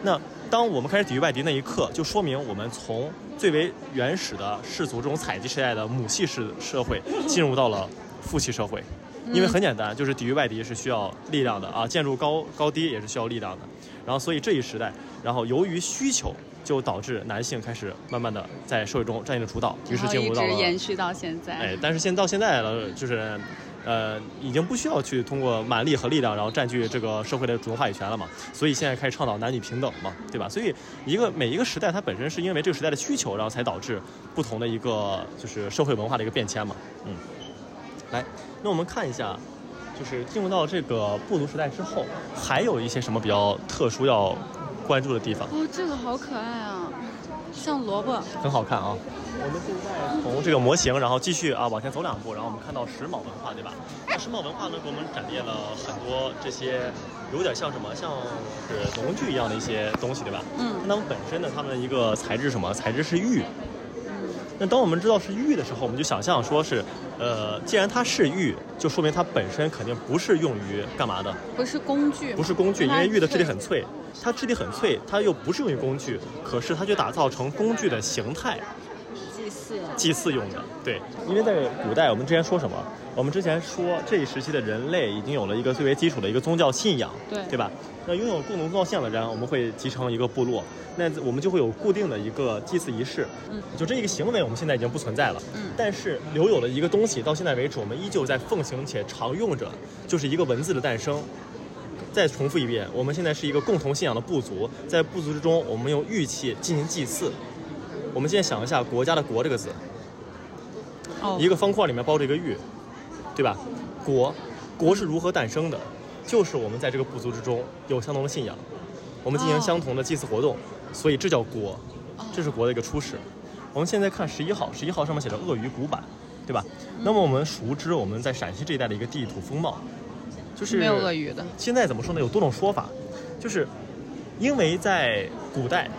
那当我们开始抵御外敌那一刻，就说明我们从最为原始的氏族这种采集时代的母系式社会，进入到了父系社会。因为很简单，就是抵御外敌是需要力量的啊，建筑高高低也是需要力量的。然后，所以这一时代，然后由于需求，就导致男性开始慢慢的在社会中占据了主导，于是进入到了直延续到现在。哎，但是现到现在了，就是，呃，已经不需要去通过蛮力和力量，然后占据这个社会的主动话语权了嘛。所以现在开始倡导男女平等嘛，对吧？所以一个每一个时代，它本身是因为这个时代的需求，然后才导致不同的一个就是社会文化的一个变迁嘛。嗯，来，那我们看一下，就是进入到这个部族时代之后，还有一些什么比较特殊要关注的地方？哦，这个好可爱啊，像萝卜。很好看啊。我们现在从这个模型，然后继续啊往前走两步，然后我们看到石峁文化，对吧？那石峁文化呢，给我们展列了很多这些有点像什么，像是农具一样的一些东西，对吧？嗯那它们本身呢，它们的一个材质什么？材质是玉。嗯，那当我们知道是玉的时候，我们就想象说是，呃，既然它是玉，就说明它本身肯定不是用于干嘛的，不是工具，不是工具，因为玉的质地很脆。它质地很脆，它又不是用于工具，可是它却打造成工具的形态，祭祀。祭祀用的。对，因为在古代，我们之前说什么？我们之前说这一时期的人类已经有了一个最为基础的一个宗教信仰，对对吧？那拥有共同宗教信仰的人，我们会集成一个部落，那我们就会有固定的一个祭祀仪式。嗯，就这一个行为，我们现在已经不存在了。嗯但是留有了一个东西，到现在为止，我们依旧在奉行且常用着，就是一个文字的诞生。再重复一遍，我们现在是一个共同信仰的部族，在部族之中，我们用玉器进行祭祀。我们现在想一下国家的“国”这个字，哦一个方块里面包着一个玉，对吧？国，国是如何诞生的？就是我们在这个部族之中有相同的信仰，我们进行哦相同的祭祀活动，所以这叫国，这是国的一个初始。我们现在看十一号，十一号上面写着鳄鱼古板，对吧？那么我们熟知我们在陕西这一带的一个地图风貌，就是没有鳄鱼的。现在怎么说呢？有多种说法，就是因为在古代，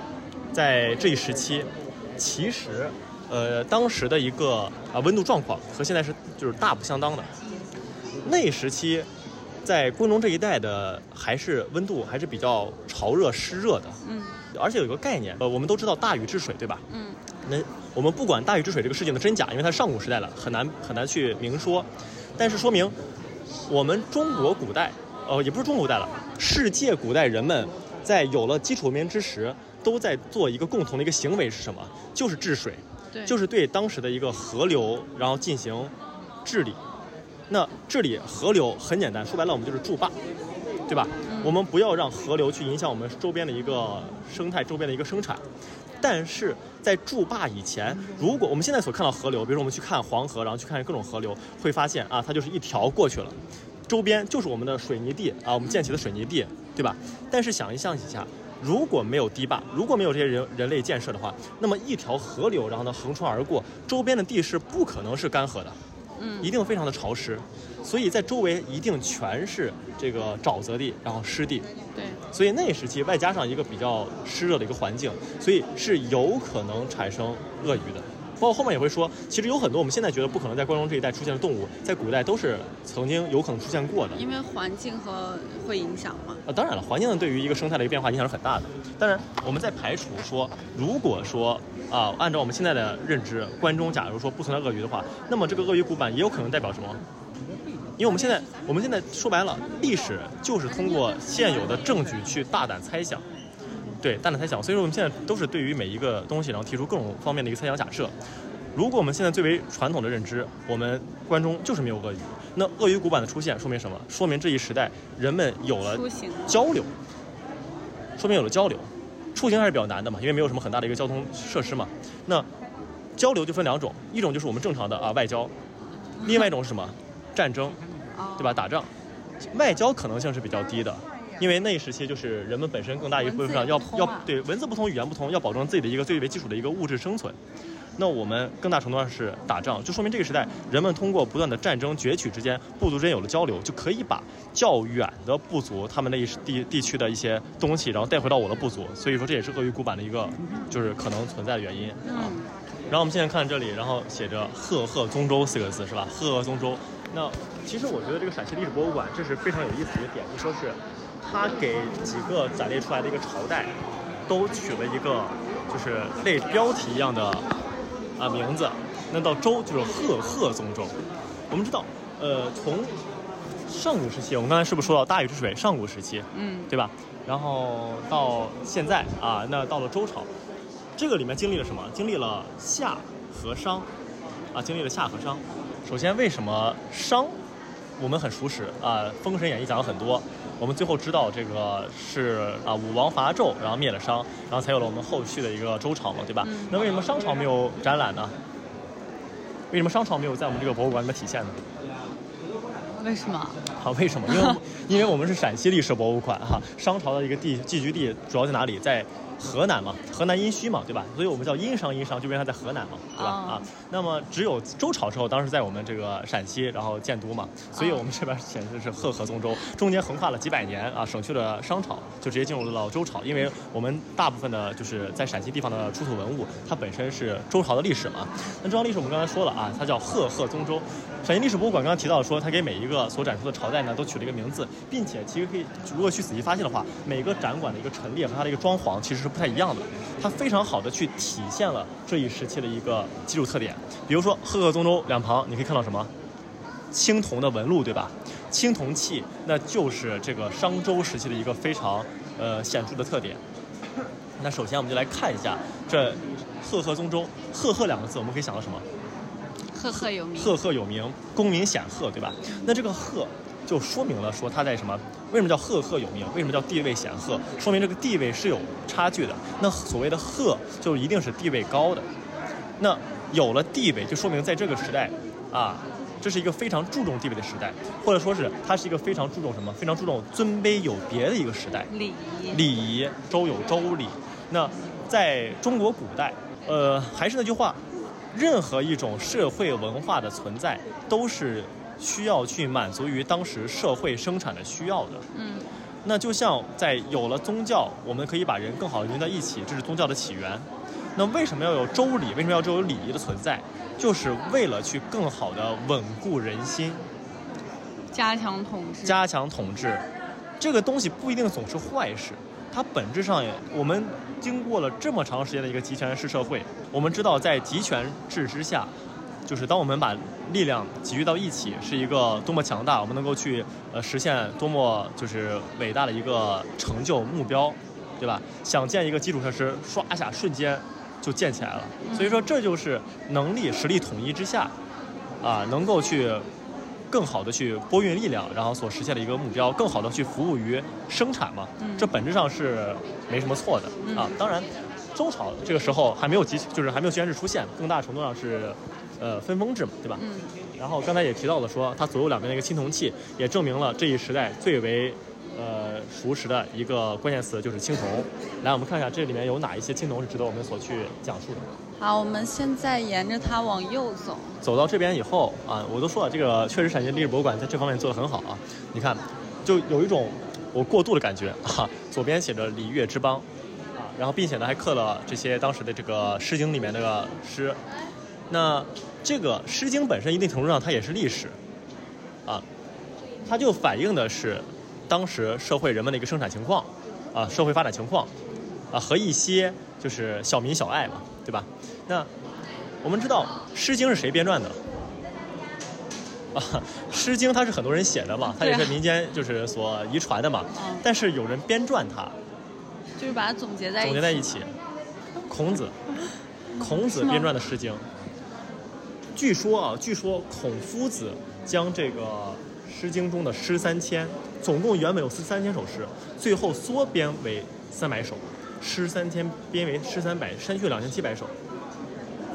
在这一时期，其实呃当时的一个啊温度状况和现在是就是大不相当的。那时期，在关中这一带的还是温度还是比较潮热湿热的，嗯而且有一个概念，呃，我们都知道大禹治水，对吧？嗯那我们不管大禹治水这个事情的真假，因为它是上古时代了，很难很难去明说。但是说明我们中国古代，呃，也不是中国古代了，世界古代人们在有了基础文明之时，都在做一个共同的一个行为是什么？就是治水，对，就是对当时的一个河流，然后进行治理。那治理河流很简单，说白了我们就是筑坝，对吧？我们不要让河流去影响我们周边的一个生态、周边的一个生产。但是在筑坝以前，如果我们现在所看到河流，比如说我们去看黄河，然后去看各种河流，会发现啊，它就是一条过去了，周边就是我们的水泥地啊，我们建起的水泥地，对吧？但是想一想一下，如果没有堤坝，如果没有这些人人类建设的话，那么一条河流，然后呢横穿而过，周边的地势不可能是干涸的，嗯一定非常的潮湿，所以在周围一定全是这个沼泽地，然后湿地，对，所以那时期外加上一个比较湿热的一个环境，所以是有可能产生鳄鱼的。包括后面也会说，其实有很多我们现在觉得不可能在关中这一带出现的动物，在古代都是曾经有可能出现过的。因为环境和会影响嘛。啊，当然了，环境对于一个生态的一个变化影响是很大的。当然，我们在排除说，如果说啊，按照我们现在的认知，关中假如说不存在鳄鱼的话，那么这个鳄鱼古板也有可能代表什么？因为我们现在，我们现在说白了，历史就是通过现有的证据去大胆猜想，对，大胆猜想。所以说我们现在都是对于每一个东西，然后提出各种方面的一个猜想假设。如果我们现在最为传统的认知，我们关中就是没有鳄鱼，那鳄鱼古板的出现说明什么？说明这一时代人们有了交流，说明有了交流。出行还是比较难的嘛，因为没有什么很大的一个交通设施嘛。那交流就分两种，一种就是我们正常的啊外交，另外一种是什么？战争，哦对吧？打仗，外交可能性是比较低的，因为那一时期就是人们本身更大一部分上要要对文字不同，语言不同，要保证自己的一个最为基础的一个物质生存。那我们更大程度上是打仗，就说明这个时代人们通过不断的战争攫取之间，部族之间有了交流，就可以把较远的部族他们那一地地区的一些东西，然后带回到我的部族。所以说这也是鳄鱼古板的一个就是可能存在的原因啊。嗯，然后我们现在看这里，然后写着“赫赫宗周”四个字是吧？赫赫宗周。那其实我觉得这个陕西历史博物馆这是非常有意思的一个点，就说是它给几个展列出来的一个朝代都取了一个就是类标题一样的啊名字。那到周就是赫赫宗周。我们知道，呃，从上古时期，我们刚才是不是说到大禹治水？上古时期，嗯，对吧？然后到现在啊，那到了周朝，这个里面经历了什么？经历了夏和商，啊，经历了夏和商。首先，为什么商我们很熟识啊？《封神演义》讲了很多，我们最后知道这个是啊武王伐纣，然后灭了商，然后才有了我们后续的一个周朝嘛，对吧？嗯那为什么商朝没有展览呢？为什么商朝没有在我们这个博物馆里面体现呢？为什么？啊，为什么？因为因为我们是陕西历史博物馆哈，商朝的一个地聚居地主要在哪里？在河南嘛，河南殷墟嘛，对吧？所以我们叫殷商殷商，就因为它在河南嘛，对吧？哦啊，那么只有周朝时候，当时在我们这个陕西，然后建都嘛，所以我们这边显示是赫赫宗周，中间横跨了几百年啊，省去了商朝，就直接进入了周朝，因为我们大部分的就是在陕西地方的出土文物，它本身是周朝的历史嘛。那周朝历史我们刚才说了啊，它叫赫赫宗周。陕西历史博物馆刚刚提到说，它给每一个所展出的朝代呢都取了一个名字，并且其实可以如果去仔细发现的话，每个展馆的一个陈列和它的一个装潢其实是不太一样的。它非常好的去体现了这一时期的一个基础特点。比如说赫赫宗周两旁，你可以看到什么？青铜的纹路，对吧？青铜器，那就是这个商周时期的一个非常呃显著的特点。那首先我们就来看一下这赫赫宗周，赫赫两个字，我们可以想到什么？赫赫有名。赫赫有名，功名显赫，对吧？那这个赫就说明了说他在什么？为什么叫赫赫有名？为什么叫地位显赫？说明这个地位是有差距的。那所谓的赫，就一定是地位高的。那有了地位，就说明在这个时代，啊，这是一个非常注重地位的时代，或者说是它是一个非常注重什么？非常注重尊卑有别的一个时代。礼仪。礼仪，周有周礼。那在中国古代，呃，还是那句话，任何一种社会文化的存在，都是需要去满足于当时社会生产的需要的。嗯，那就像在有了宗教，我们可以把人更好的融在一起，这是宗教的起源。那为什么要有周礼？为什么要有礼仪的存在？就是为了去更好的稳固人心，加强统治。加强统治。这个东西不一定总是坏事，它本质上也，我们经过了这么长时间的一个集权式社会，我们知道在集权制之下，就是当我们把力量集聚到一起，是一个多么强大，我们能够去呃实现多么就是伟大的一个成就目标，对吧？想建一个基础设施，刷一下瞬间就建起来了。所以说这就是能力实力统一之下，啊，能够去更好的去拨运力量，然后所实现的一个目标，更好的去服务于生产嘛。嗯这本质上是没什么错的嗯啊。当然，周朝这个时候还没有集，就是还没有集权制出现，更大程度上是呃分封制嘛，对吧？嗯，然后刚才也提到了说，它左右两边的一个青铜器，也证明了这一时代最为呃熟识的一个关键词就是青铜。来，我们看一下这里面有哪一些青铜是值得我们所去讲述的。好，我们现在沿着它往右走。走到这边以后啊，我都说了，这个确实陕西历史博物馆在这方面做得很好啊。你看，就有一种我过渡的感觉啊。左边写着“礼乐之邦”，啊，然后并且呢还刻了这些当时的这个《诗经》里面的诗。那这个《诗经》本身一定程度上它也是历史，啊，它就反映的是当时社会人们的一个生产情况，啊，社会发展情况，啊和一些就是小民小爱嘛，对吧？那我们知道《诗经》是谁编撰的？啊，《诗经》它是很多人写的嘛，它也是民间就是所遗传的嘛。嗯但是有人编撰它，就是把它总结在一起。总结在一起。孔子，孔子编撰的《诗经》。据说啊，据说孔夫子将这个《诗经》中的诗三千，总共原本有四三千首诗，最后缩编为三百首，诗三千编为诗三百，删去两千七百首。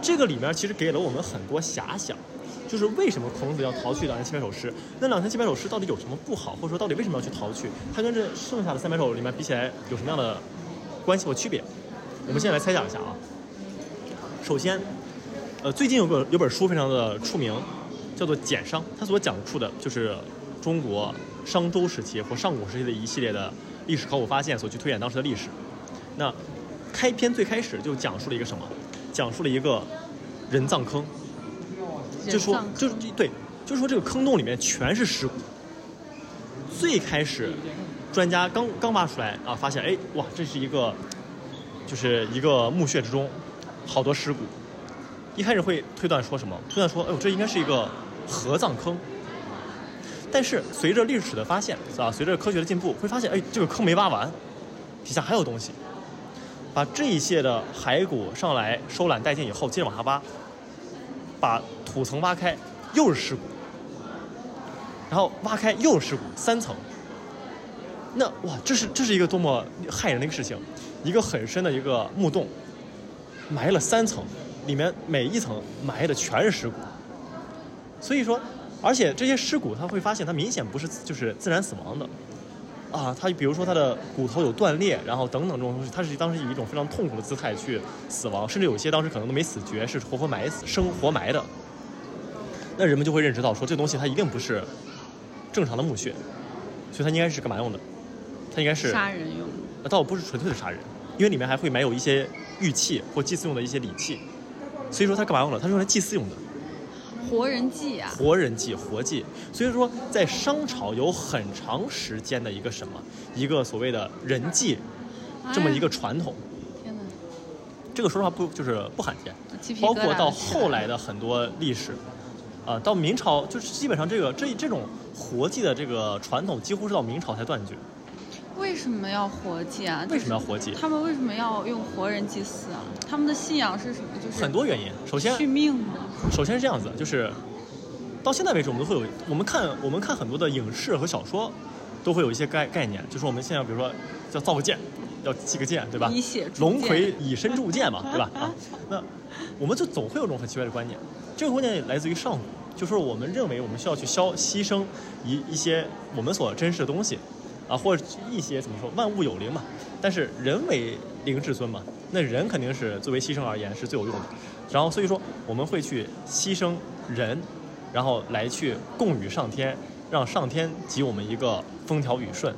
这个里面其实给了我们很多遐想，就是为什么孔子要逃去两千七百首诗？那两千七百首诗到底有什么不好，或者说到底为什么要去逃去？它跟这剩下的三百首里面比起来有什么样的关系或区别？我们现在来猜想一下啊。首先，呃，最近有个有本书非常的出名，叫做《简商》，它所讲述的就是中国商周时期或上古时期的一系列的历史考古发现所去推演当时的历史。那开篇最开始就讲述了一个什么？讲述了一个人葬坑，就说就是对，就是说这个坑洞里面全是尸骨。最开始，专家刚刚挖出来啊，发现哎哇，这是一个，就是一个墓穴之中，好多尸骨。一开始会推断说什么？推断说，哎呦，这应该是一个合葬坑。但是随着历史的发现啊，随着科学的进步，会发现，哎，这个坑没挖完，底下还有东西。把这一些的骸骨上来收揽殆尽以后，接着往下挖，把土层挖开，又是尸骨，然后挖开又是尸骨，三层。那哇，这是这是一个多么骇人的一个事情！一个很深的一个墓洞，埋了三层，里面每一层埋的全是尸骨。所以说，而且这些尸骨他会发现，它明显不是就是自然死亡的，啊，他比如说他的骨头有断裂，然后等等这种东西，他是当时以一种非常痛苦的姿态去死亡，甚至有些当时可能都没死绝，是活活埋死、生活埋的。那人们就会认识到说，这东西它一定不是正常的墓穴，所以它应该是干嘛用的？它应该是杀人用的。呃倒不是纯粹的杀人，因为里面还会埋有一些玉器或祭祀用的一些礼器，所以说它干嘛用的？它是用来祭祀用的。活人祭啊，活人祭、活祭。所以说，在商朝有很长时间的一个什么，一个所谓的人祭这么一个传统。天哪，这个说实话不就是不罕见，包括到后来的很多历史，啊、到明朝就是基本上这个这这种活祭的这个传统几乎是到明朝才断绝。为什么要活祭啊？为什么要活祭？他们为什么要用活人祭祀啊？他们的信仰是什么？就是很多原因。首先，续命吗？首先是这样子，就是到现在为止，我们都会有我们看我们看很多的影视和小说，都会有一些概概念，就是我们现在比如说叫造个剑，要祭个剑，对吧？以血铸龙葵以身铸剑嘛，对吧？啊，那我们就总会有这种很奇怪的观念，这个观念来自于上古，就是我们认为我们需要去消牺牲一一些我们所珍视的东西，啊，或者一些怎么说，万物有灵嘛，但是人为灵至尊嘛，那人肯定是作为牺牲而言是最有用的，然后所以说我们会去牺牲人，然后来去供与上天，让上天给我们一个风调雨顺。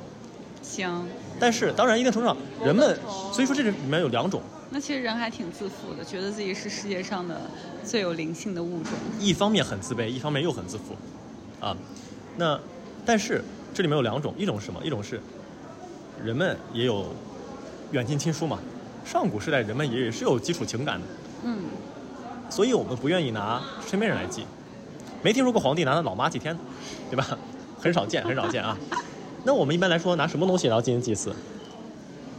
行，但是当然一定程度上，人们所以说这里面有两种，那其实人还挺自负的，觉得自己是世界上的最有灵性的物种。一方面很自卑，一方面又很自负，啊，那但是这里面有两种，一种是什么？一种是人们也有远近亲疏嘛，上古时代人们也是有基础情感的，嗯，所以我们不愿意拿身边人来祭，没听说过皇帝拿他老妈祭天，对吧？很少见，很少见啊。那我们一般来说拿什么东西然后进行祭祀？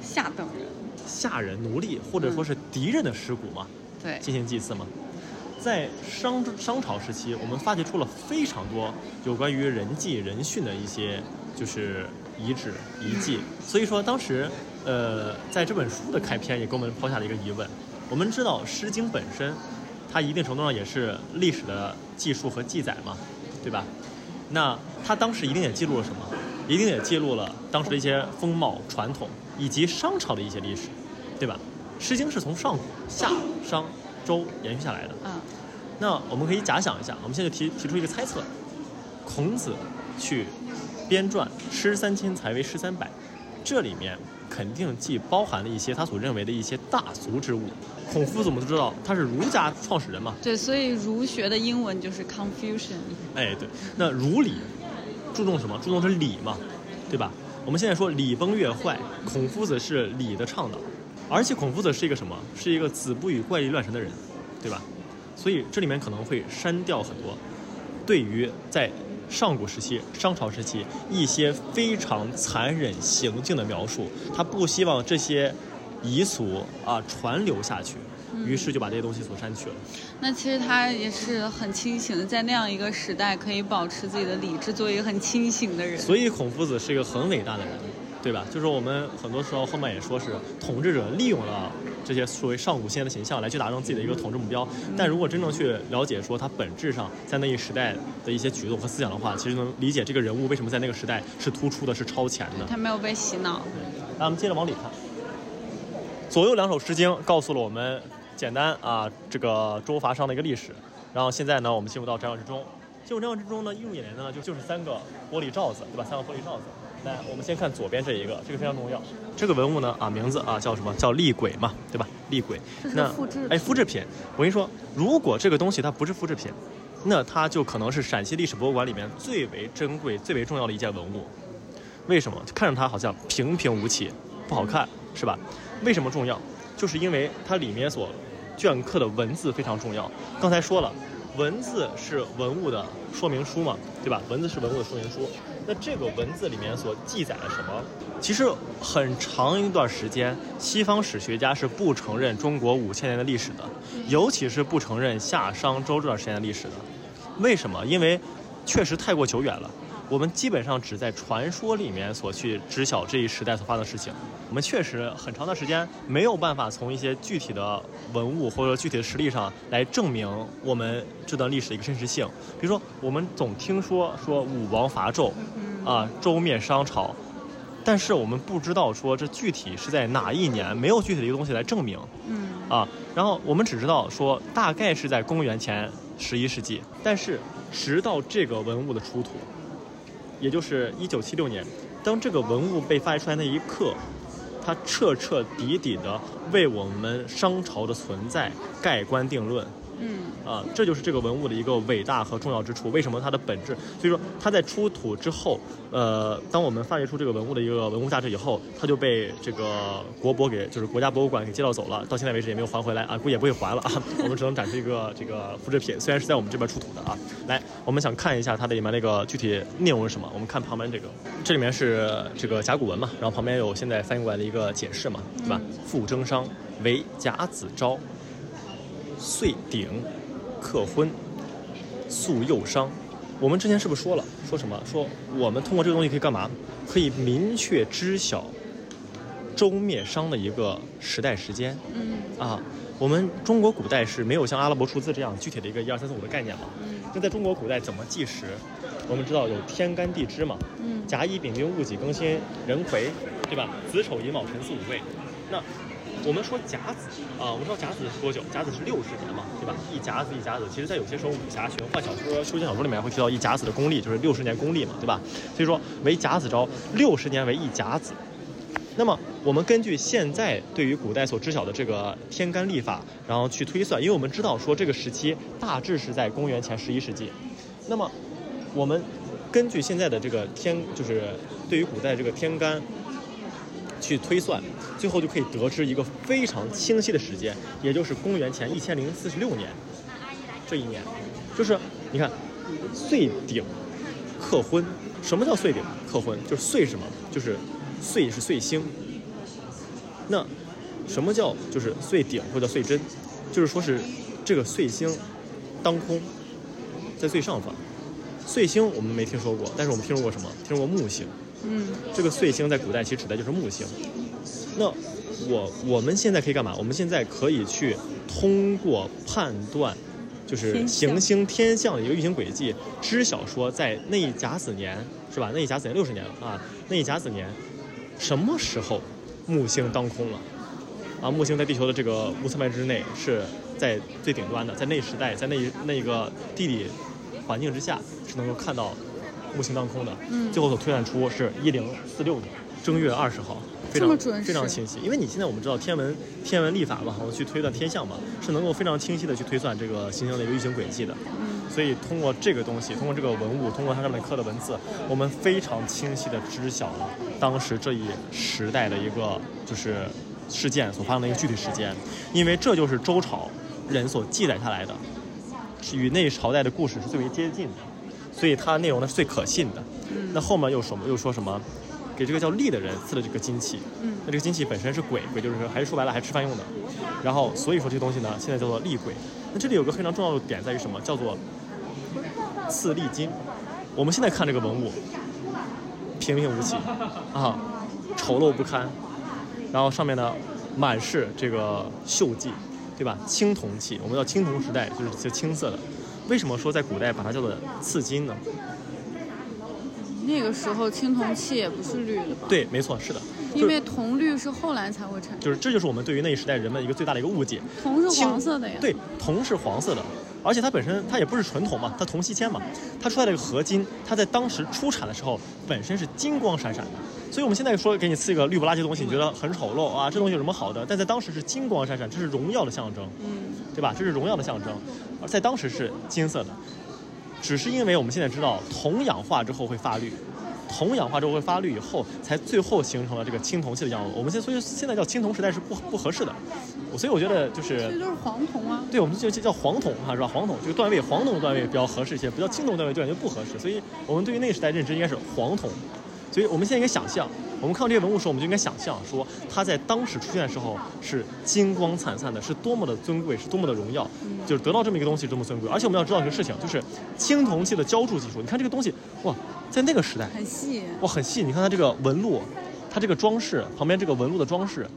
下等人。下人、奴隶或者说是敌人的尸骨嘛，对，进行祭祀嘛？在商商朝时期，我们发掘出了非常多有关于人祭人殉的一些就是遗址遗迹。所以说，当时呃，在这本书的开篇也给我们抛下了一个疑问：我们知道《诗经》本身，它一定程度上也是历史的记述和记载嘛，对吧？那它当时一定也记录了什么？一定也记录了当时的一些风貌传统，以及商朝的一些历史，对吧？《诗经》是从上古、夏、商、周延续下来的。嗯，那我们可以假想一下，我们现在提提出一个猜测：孔子去编撰“诗三千才为诗三百”，这里面肯定既包含了一些他所认为的一些大俗之物。孔夫子我们都知道他是儒家创始人嘛，对，所以儒学的英文就是 Confucian。哎对，那儒礼注重什么？注重是礼嘛，对吧？我们现在说礼崩乐坏，孔夫子是礼的倡导，而且孔夫子是一个什么？是一个子不语怪力乱神的人，对吧？所以这里面可能会删掉很多对于在上古时期、商朝时期一些非常残忍行径的描述，他不希望这些遗俗啊传流下去，于是就把这些东西所删去了。那其实他也是很清醒的，在那样一个时代可以保持自己的理智，做一个很清醒的人。所以孔夫子是一个很伟大的人，对吧？就是我们很多时候后面也说是统治者利用了这些所谓上古先贤的形象来去达成自己的一个统治目标。但如果真正去了解说他本质上在那一时代的一些举动和思想的话，其实能理解这个人物为什么在那个时代是突出的，是超前的。他没有被洗脑。那我们接着往里看，左右两首《诗经》告诉了我们简单啊这个周伐商的一个历史。然后现在呢，我们进入到瞻仰之中。进入瞻仰之中呢，映入眼帘的呢就就是三个玻璃罩子，对吧？三个玻璃罩子。来，我们先看左边这一个，这个非常重要。这个文物呢啊，名字啊叫什么？叫厉鬼嘛，对吧？厉鬼。这是那复制哎，复制品。我跟你说，如果这个东西它不是复制品，那它就可能是陕西历史博物馆里面最为珍贵、最为重要的一件文物。为什么？看着它好像平平无奇，不好看，是吧？为什么重要？就是因为它里面所镌刻的文字非常重要。刚才说了，文字是文物的说明书嘛，对吧？文字是文物的说明书。那这个文字里面所记载了什么？其实很长一段时间，西方史学家是不承认中国五千年的历史的，尤其是不承认夏商周这段时间的历史的。为什么？因为确实太过久远了。我们基本上只在传说里面所去知晓这一时代所发生的事情。我们确实很长的时间没有办法从一些具体的文物或者具体的实例上来证明我们这段历史的一个真实性。比如说，我们总听说说武王伐纣，啊，周灭商朝，但是我们不知道说这具体是在哪一年，没有具体的一个东西来证明嗯啊。然后我们只知道说大概是在公元前十一世纪，但是直到这个文物的出土，也就是一九七六年，当这个文物被发掘出来那一刻，它彻彻底底的为我们商朝的存在盖棺定论。嗯啊，这就是这个文物的一个伟大和重要之处。为什么它的本质？所以说它在出土之后，呃，当我们发掘出这个文物的一个文物价值以后，它就被这个国博给就是国家博物馆给接到走了，到现在为止也没有还回来啊，估计也不会还了啊。我们只能展示一个这个复制品，虽然是在我们这边出土的啊。来，我们想看一下它的里面那个具体内容是什么。我们看旁边这个，这里面是这个甲骨文嘛，然后旁边有现在翻译过来的一个解释嘛，对吧？傅征商为甲子昭。岁鼎，克婚，宿幼商。我们之前是不是说了？说什么？说我们通过这个东西可以干嘛？可以明确知晓周灭商的一个时代时间嗯啊。我们中国古代是没有像阿拉伯数字这样具体的一个一二三四五的概念嘛？嗯那在中国古代怎么计时？我们知道有天干地支嘛，嗯甲乙丙丁戊己庚辛壬癸，对吧？子丑寅卯辰巳午未。那我们说甲子啊，我们知道甲子是多久？甲子是六十年嘛，对吧？一甲子一甲子，其实在有些时候武侠玄幻小说、修仙小说里面会提到一甲子的功力，就是六十年功力嘛，对吧？所以说为甲子昭，六十年为一甲子。那么我们根据现在对于古代所知晓的这个天干历法，然后去推算，因为我们知道说这个时期大致是在公元前十一世纪。那么我们根据现在的这个天，就是对于古代这个天干去推算，最后就可以得知一个非常清晰的时间，也就是公元前一千零四十六年这一年，就是你看岁鼎克婚，什么叫岁鼎克婚？就是岁什么？就是岁是岁星。那什么叫就是岁鼎或者岁真？就是说是这个岁星当空，在最上方。岁星我们没听说过，但是我们听说过什么？听说过木星。嗯这个岁星在古代其实指的就是木星。那我我们现在可以干嘛？我们现在可以去通过判断，就是行星天象的一个运行轨迹，知晓说在那一甲子年是吧？那一甲子年六十年了啊，那一甲子年什么时候木星当空了？啊，木星在地球的这个无色脉之内是在最顶端的，在那时代，在那一那个地理环境之下是能够看到木星当空的。嗯最后所推算出是一零四六年正月二十号，非常非常清晰。因为你现在我们知道天文天文历法嘛，我们去推断天象嘛，是能够非常清晰的去推算这个行星的一个运行轨迹的。嗯所以通过这个东西，通过这个文物，通过它上面刻的文字，我们非常清晰的知晓了当时这一时代的一个就是事件所发生的一个具体时间，因为这就是周朝人所记载下来的，与那朝代的故事是最为接近的，所以它内容呢是最可信的。那后面又什么又说什么，给这个叫利的人赐了这个金器，嗯那这个金器本身是鬼，鬼就是说还是说白了还是吃饭用的，然后所以说这个东西呢现在叫做利鬼。那这里有个非常重要的点在于什么？叫做赐利金。我们现在看这个文物，平平无奇啊，丑陋不堪，然后上面呢满是这个锈迹，对吧？青铜器，我们叫青铜时代，就是就青色的。为什么说在古代把它叫做刺金呢？那个时候青铜器也不是绿的吧？，对，没错，是的，因为铜绿是后来才会产生，就是这就是我们对于那一时代人们一个最大的一个误解。铜是黄色的呀。对，铜是黄色的，而且它本身它也不是纯铜嘛，它铜锡铅嘛，它出来这个合金，它在当时出产的时候本身是金光闪闪的。所以我们现在说给你刺一个绿不拉几的东西，你觉得很丑陋啊，这东西有什么好的？但在当时是金光闪闪，这是荣耀的象征，嗯对吧？这是荣耀的象征，而在当时是金色的，只是因为我们现在知道铜氧化之后会发绿。铜氧化之后会发绿以后，才最后形成了这个青铜器的样子。我们现在所以现在叫青铜时代是不不合适的，所以我觉得就是这就是黄铜啊。对，我们就就叫黄铜哈，是吧？黄铜这个段位，黄铜的段位比较合适一些，不叫青铜段位就感觉不合适。所以我们对于那个时代认知应该是黄铜。所以我们现在应该想象，我们看到这些文物的时候，我们就应该想象说，它在当时出现的时候是金光灿灿的，是多么的尊贵，是多么的荣耀，就是得到这么一个东西多么尊贵。而且我们要知道一个事情，就是青铜器的浇铸技术。你看这个东西，哇，在那个时代，很细，哇，很细。你看它这个纹路，它这个装饰旁边这个纹路的装饰，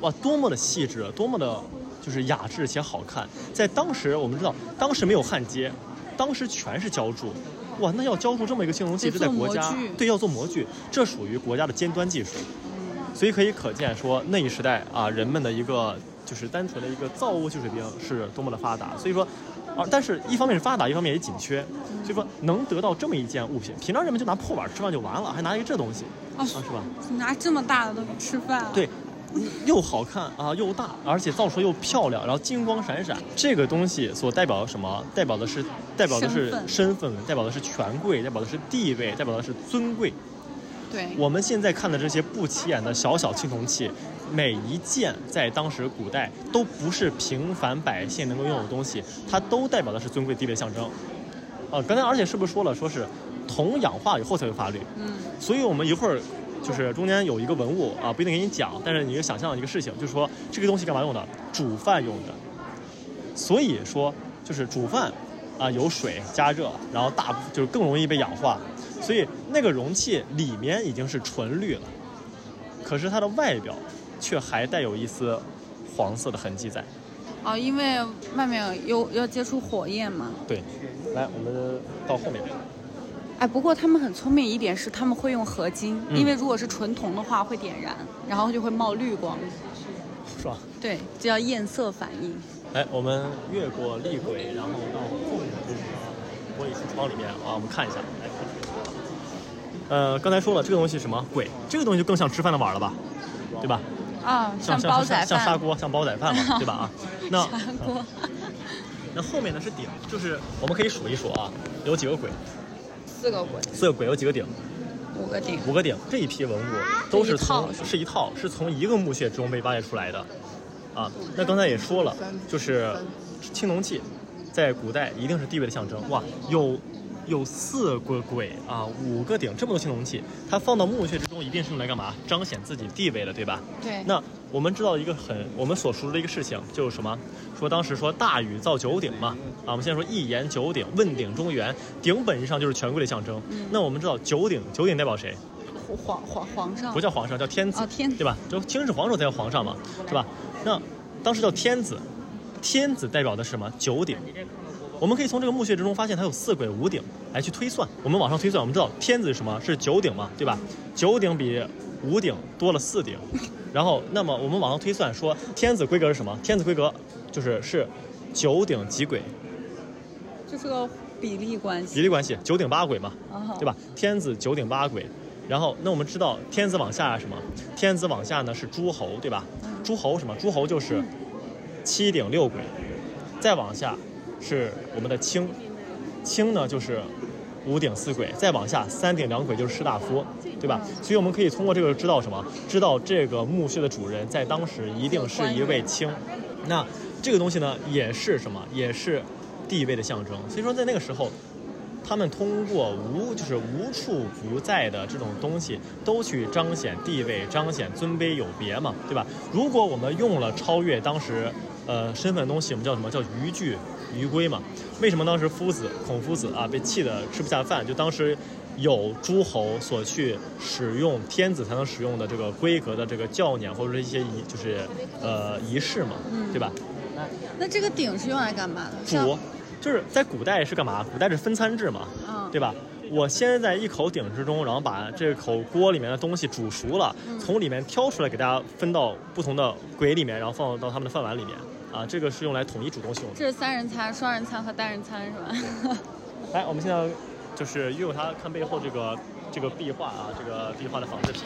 哇，多么的细致，多么的就是雅致且好看。在当时，我们知道当时没有焊接，当时全是浇铸，哇，那要浇筑这么一个青铜器，得这在国家对要做模具，这属于国家的尖端技术。所以可以可见说那一时代啊，人们的一个就是单纯的一个造物技术水平是多么的发达。所以说，啊，但是一方面是发达，一方面也紧缺。所以说能得到这么一件物品，平常人们就拿破碗吃饭就完了，还拿一个这东西啊啊，是吧？拿这么大的东西吃饭、啊，对，又好看啊，又大，而且造出来又漂亮，然后金光闪闪。这个东西所代表的什么？代表的是代表的是身份代表的是权贵，代表的是地位，代表的是尊贵。对，我们现在看的这些不起眼的小小青铜器，每一件在当时古代都不是平凡百姓能够拥有的东西，它都代表的是尊贵地位的象征。啊，刚才而且是不是说了，说是铜氧化以后才会发绿？嗯，所以我们一会儿就是中间有一个文物啊，不一定给你讲，但是你就想象一个事情，就是说这个东西干嘛用的？煮饭用的。所以说就是煮饭啊，有水加热，然后大就是更容易被氧化，所以那个容器里面已经是纯绿了，可是它的外表却还带有一丝黄色的痕迹在。哦，因为外面有要接触火焰嘛。对，来，我们到后面。哎，不过他们很聪明一点是他们会用合金，嗯因为如果是纯铜的话会点燃，然后就会冒绿光。是吧？对，这叫焰色反应。哎，我们越过厉鬼，然后到后面这个玻璃橱窗里面啊，我们看一下。来呃，刚才说了，这个东西什么鬼？这个东西就更像吃饭的碗了吧，对吧？啊，像煲仔饭，像像砂锅，像煲仔饭嘛，对吧？啊，那砂锅。那后面呢是鼎，就是我们可以数一数啊，有几个鬼？四个鬼，四个鬼，有几个鼎？五个鼎。五个鼎。这一批文物都是从是一套，是从一个墓穴中被挖掘出来的。啊，那刚才也说了，就是青铜器，在古代一定是地位的象征。哇，有有四个鬼啊，五个鼎，这么多青铜器，它放到墓穴之中，一定是用来干嘛？彰显自己地位的，对吧？对。那我们知道一个很我们所熟知的一个事情，就是什么？说当时说大禹造九鼎嘛，啊，我们现在说一言九鼎，问鼎中原，鼎本质上就是权贵的象征。嗯那我们知道九鼎，九鼎代表谁？皇皇皇上不叫皇上，叫天子，哦天子对吧？就秦始皇时候才叫皇上嘛，是吧？那当时叫天子，天子代表的是什么？九鼎。我们可以从这个墓穴之中发现它有四鬼五鼎来去推算。我们往上推算，我们知道天子是什么？是九鼎嘛，对吧？九鼎比五鼎多了四鼎，然后那么我们往上推算说天子规格是什么？天子规格就是是九鼎几鬼，就是个比例关系。比例关系，九鼎八鬼嘛，哦对吧？天子九鼎八鬼，然后那我们知道天子往下是什么？天子往下呢是诸侯，对吧？诸侯什么？诸侯就是七鼎六鬼，再往下是我们的卿，卿呢就是五鼎四鬼，再往下三鼎两鬼就是士大夫，对吧？所以我们可以通过这个知道什么？知道这个墓穴的主人在当时一定是一位卿。那这个东西呢，也是什么？也是地位的象征。所以说在那个时候。他们通过无就是无处不在的这种东西，都去彰显地位、彰显尊卑有别嘛，对吧？如果我们用了超越当时呃身份的东西，我们叫什么叫逾矩逾规嘛？为什么当时夫子孔夫子啊被气得吃不下饭？就当时有诸侯所去使用天子才能使用的这个规格的这个教辇或者是一些仪就是呃仪式嘛，对吧？那这个鼎是用来干嘛的？像煮就是在古代是干嘛？古代是分餐制嘛，嗯对吧？我先在一口鼎之中，然后把这口锅里面的东西煮熟了，从里面挑出来给大家分到不同的轨里面，然后放到他们的饭碗里面。啊，这个是用来统一煮东西用的。这是三人餐、双人餐和单人餐是吧？来，我们现在就是拥有它看背后这个这个壁画啊，这个壁画的仿制品。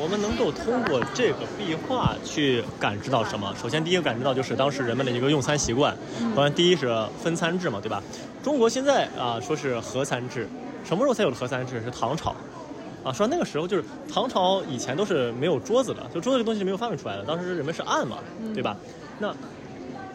我们能够通过这个壁画去感知到什么？首先，第一个感知到就是当时人们的一个用餐习惯。当然，第一是分餐制嘛，对吧？中国现在啊说是合餐制，什么时候才有的合餐制？是唐朝。啊，说那个时候就是唐朝以前都是没有桌子的，就桌子这个东西是没有发明出来的，当时人们是按嘛，对吧？那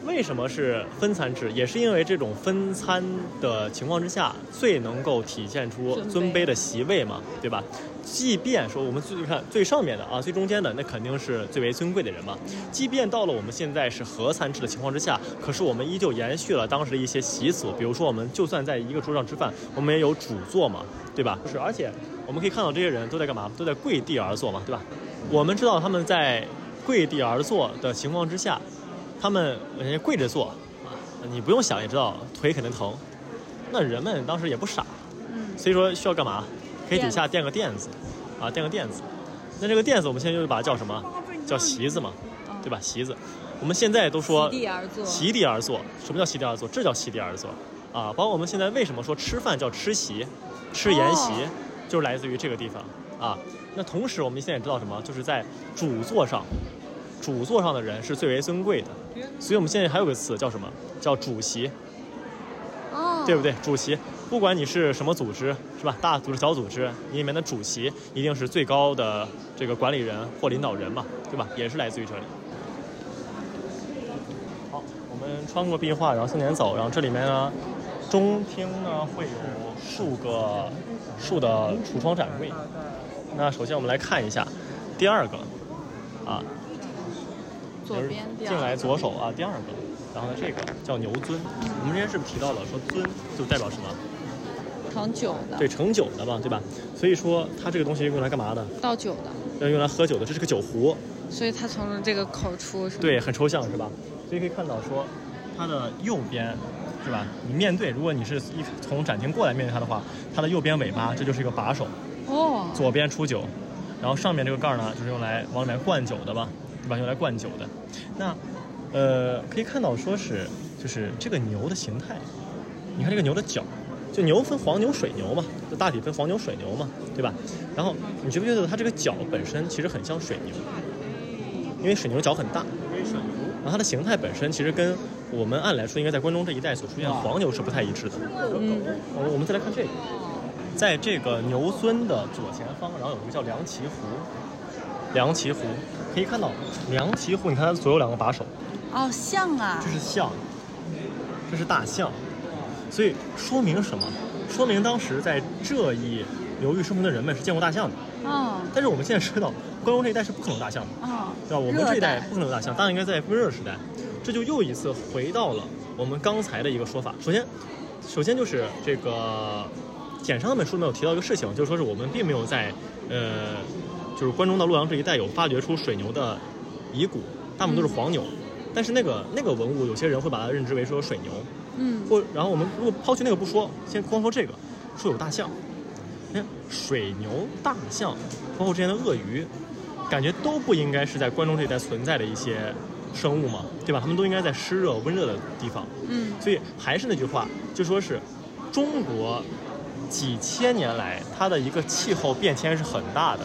为什么是分餐制？也是因为这种分餐的情况之下，最能够体现出尊卑的席位嘛，对吧？即便说我们最看最上面的啊，最中间的那肯定是最为尊贵的人嘛。即便到了我们现在是合餐制的情况之下，可是我们依旧延续了当时的一些习俗，比如说我们就算在一个桌上吃饭，我们也有主座嘛，对吧？是，而且我们可以看到这些人都在干嘛？都在跪地而坐嘛，对吧？我们知道他们在跪地而坐的情况之下，他们人家跪着坐啊，你不用想也知道腿肯定疼，那人们当时也不傻，嗯，所以说需要干嘛？可以底下垫个垫子，啊，垫个垫子。那这个垫子我们现在就把它叫什么？叫席子嘛，对吧？席子。我们现在都说席地而坐。席地而坐。什么叫席地而坐？这叫席地而坐啊！包括我们现在为什么说吃饭叫吃席，吃筵席，哦就是来自于这个地方啊。那同时我们现在也知道什么？就是在主座上，主座上的人是最为尊贵的，所以我们现在还有个词叫什么？叫主席。哦，对不对？主席，不管你是什么组织，是吧？大组织、小组织，你里面的主席一定是最高的这个管理人或领导人嘛，对吧？也是来自于这里。好，我们穿过壁画，然后向前走，然后这里面呢，中厅呢会有数个数的橱窗展柜。那首先我们来看一下第二个，啊，左边进来。左手啊，第二个，然后呢这个叫牛尊，我们之前是不是提到了说尊就代表什么？盛酒的。对，盛酒的嘛，对吧？所以说它这个东西用来干嘛的？倒酒的，要用来喝酒的，这是个酒壶，所以它从这个口出是吧？对，很抽象是吧？所以可以看到说，它的右边是吧？你面对，如果你是一从展厅过来面对它的话，它的右边尾巴这就是一个把手，哦，左边出酒，然后上面这个盖儿呢就是用来往里面灌酒的吧，对吧？用来灌酒的。那呃，可以看到说是就是这个牛的形态，你看这个牛的角，就牛分黄牛、水牛嘛，就大体分黄牛、水牛嘛，对吧？然后你觉不觉得它这个角本身其实很像水牛？因为水牛角很大，然后它的形态本身其实跟我们按来说应该在关中这一带所出现的黄牛是不太一致的。嗯，我我们再来看这个，在这个牛尊的左前方，然后有一个叫梁旗湖，梁旗湖可以看到梁旗湖，你看它左右两个把手，哦，象啊这，是象，这是大象，所以说明什么？说明当时在这一流域生活的人们是见过大象的。哦，但是我们现在知道，关中这一带是不可能有大象的。哦，对吧？我们这一带不可能有大象，大象应该在温热时代。这就又一次回到了我们刚才的一个说法。首先，首先就是这个简上那本书里面有提到一个事情，就是说是我们并没有在呃，就是关中到洛阳这一带有发掘出水牛的遗骨，大部分都是黄牛。但是那个那个文物，有些人会把它认知为说水牛，嗯，或然后我们如果抛去那个不说，先光说这个，说有大象，你看水牛、大象，包括之前的鳄鱼，感觉都不应该是在关中这一带存在的一些生物嘛，对吧？它们都应该在湿热、温热的地方。嗯，所以还是那句话，就说是中国几千年来它的一个气候变迁是很大的。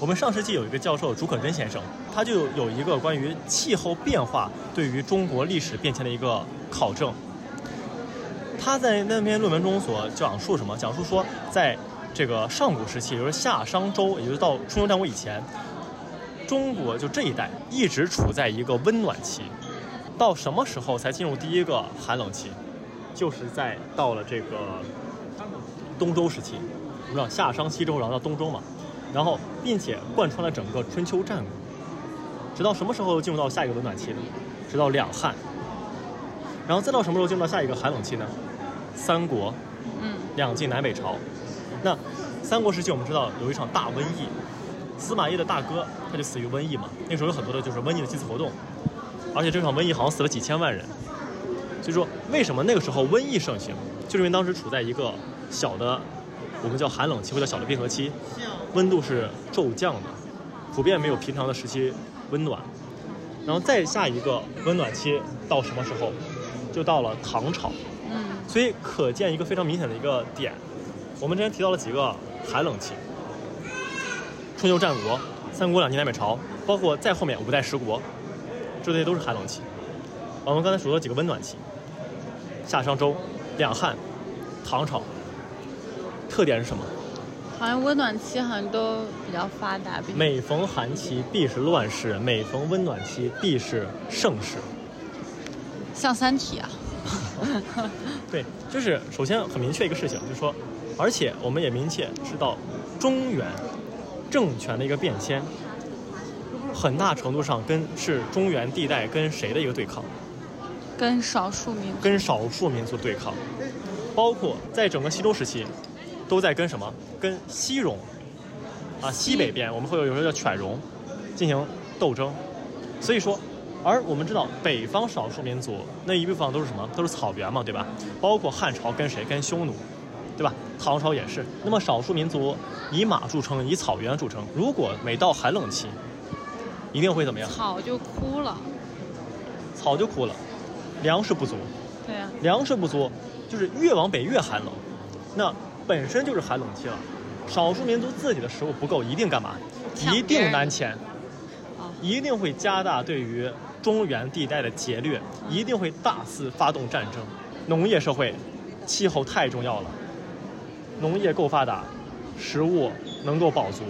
我们上世纪有一个教授竺可桢先生，他就有一个关于气候变化对于中国历史变迁的一个考证。他在那篇论文中所讲述什么？讲述说，在这个上古时期，也就是夏商周，也就是到春秋战国以前，中国就这一代一直处在一个温暖期。到什么时候才进入第一个寒冷期？就是在到了这个东周时期，我们知道夏商西周，然后到东周嘛，然后并且贯穿了整个春秋战国，直到什么时候进入到下一个温暖期呢？直到两汉，然后再到什么时候进入到下一个寒冷期呢？三国，嗯，两晋南北朝。那三国时期我们知道有一场大瘟疫，司马懿的大哥他就死于瘟疫嘛，那时候有很多的就是瘟疫的祭祀活动，而且这场瘟疫好像死了几千万人。所以说，为什么那个时候瘟疫盛行，就是因为当时处在一个小的，我们叫寒冷期或者小的冰河期，温度是骤降的，普遍没有平常的时期温暖。然后再下一个温暖期到什么时候？就到了唐朝。嗯，所以可见一个非常明显的一个点，我们之前提到了几个寒冷期，春秋战国、三国两晋南北朝，包括再后面五代十国，这些都是寒冷期。我们刚才数了几个温暖期，夏商周、两汉、唐朝，特点是什么？好像温暖期好像都比较发达，比每逢寒期必是乱世，每逢温暖期必是盛世。像三体啊，对，就是首先很明确一个事情，就是说，而且我们也明确知道，中原政权的一个变迁，很大程度上跟是中原地带跟谁的一个对抗，跟少数民族跟少数民族对抗，包括在整个西周时期，都在跟什么？跟西戎啊，西北边我们会有有时候叫犬戎进行斗争，所以说，而我们知道，北方少数民族那一部分都是什么？都是草原嘛，对吧？包括汉朝跟谁？跟匈奴，对吧？唐朝也是。那么少数民族以马著称，以草原著称。如果每到寒冷期，一定会怎么样？草就枯了。草就枯了，粮食不足。对啊、粮食不足，就是越往北越寒冷，那本身就是寒冷期了。少数民族自己的食物不够，一定干嘛？一定南迁哦，一定会加大对于中原地带的劫掠，一定会大肆发动战争。农业社会，气候太重要了，农业够发达，食物能够饱足，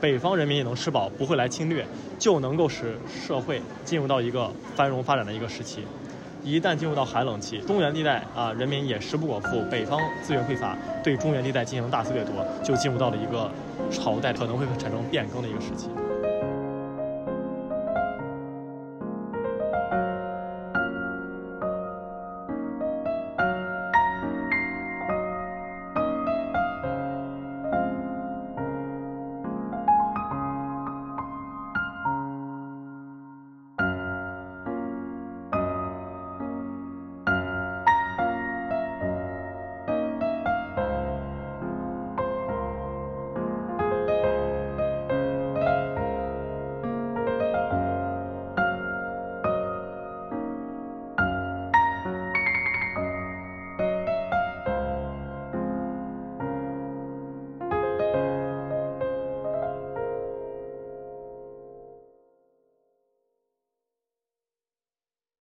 北方人民也能吃饱，不会来侵略，就能够使社会进入到一个繁荣发展的一个时期。一旦进入到寒冷期，中原地带啊，人民也食不果腹，北方资源匮乏，对中原地带进行大肆掠夺，就进入到了一个朝代可能会产生变更的一个时期。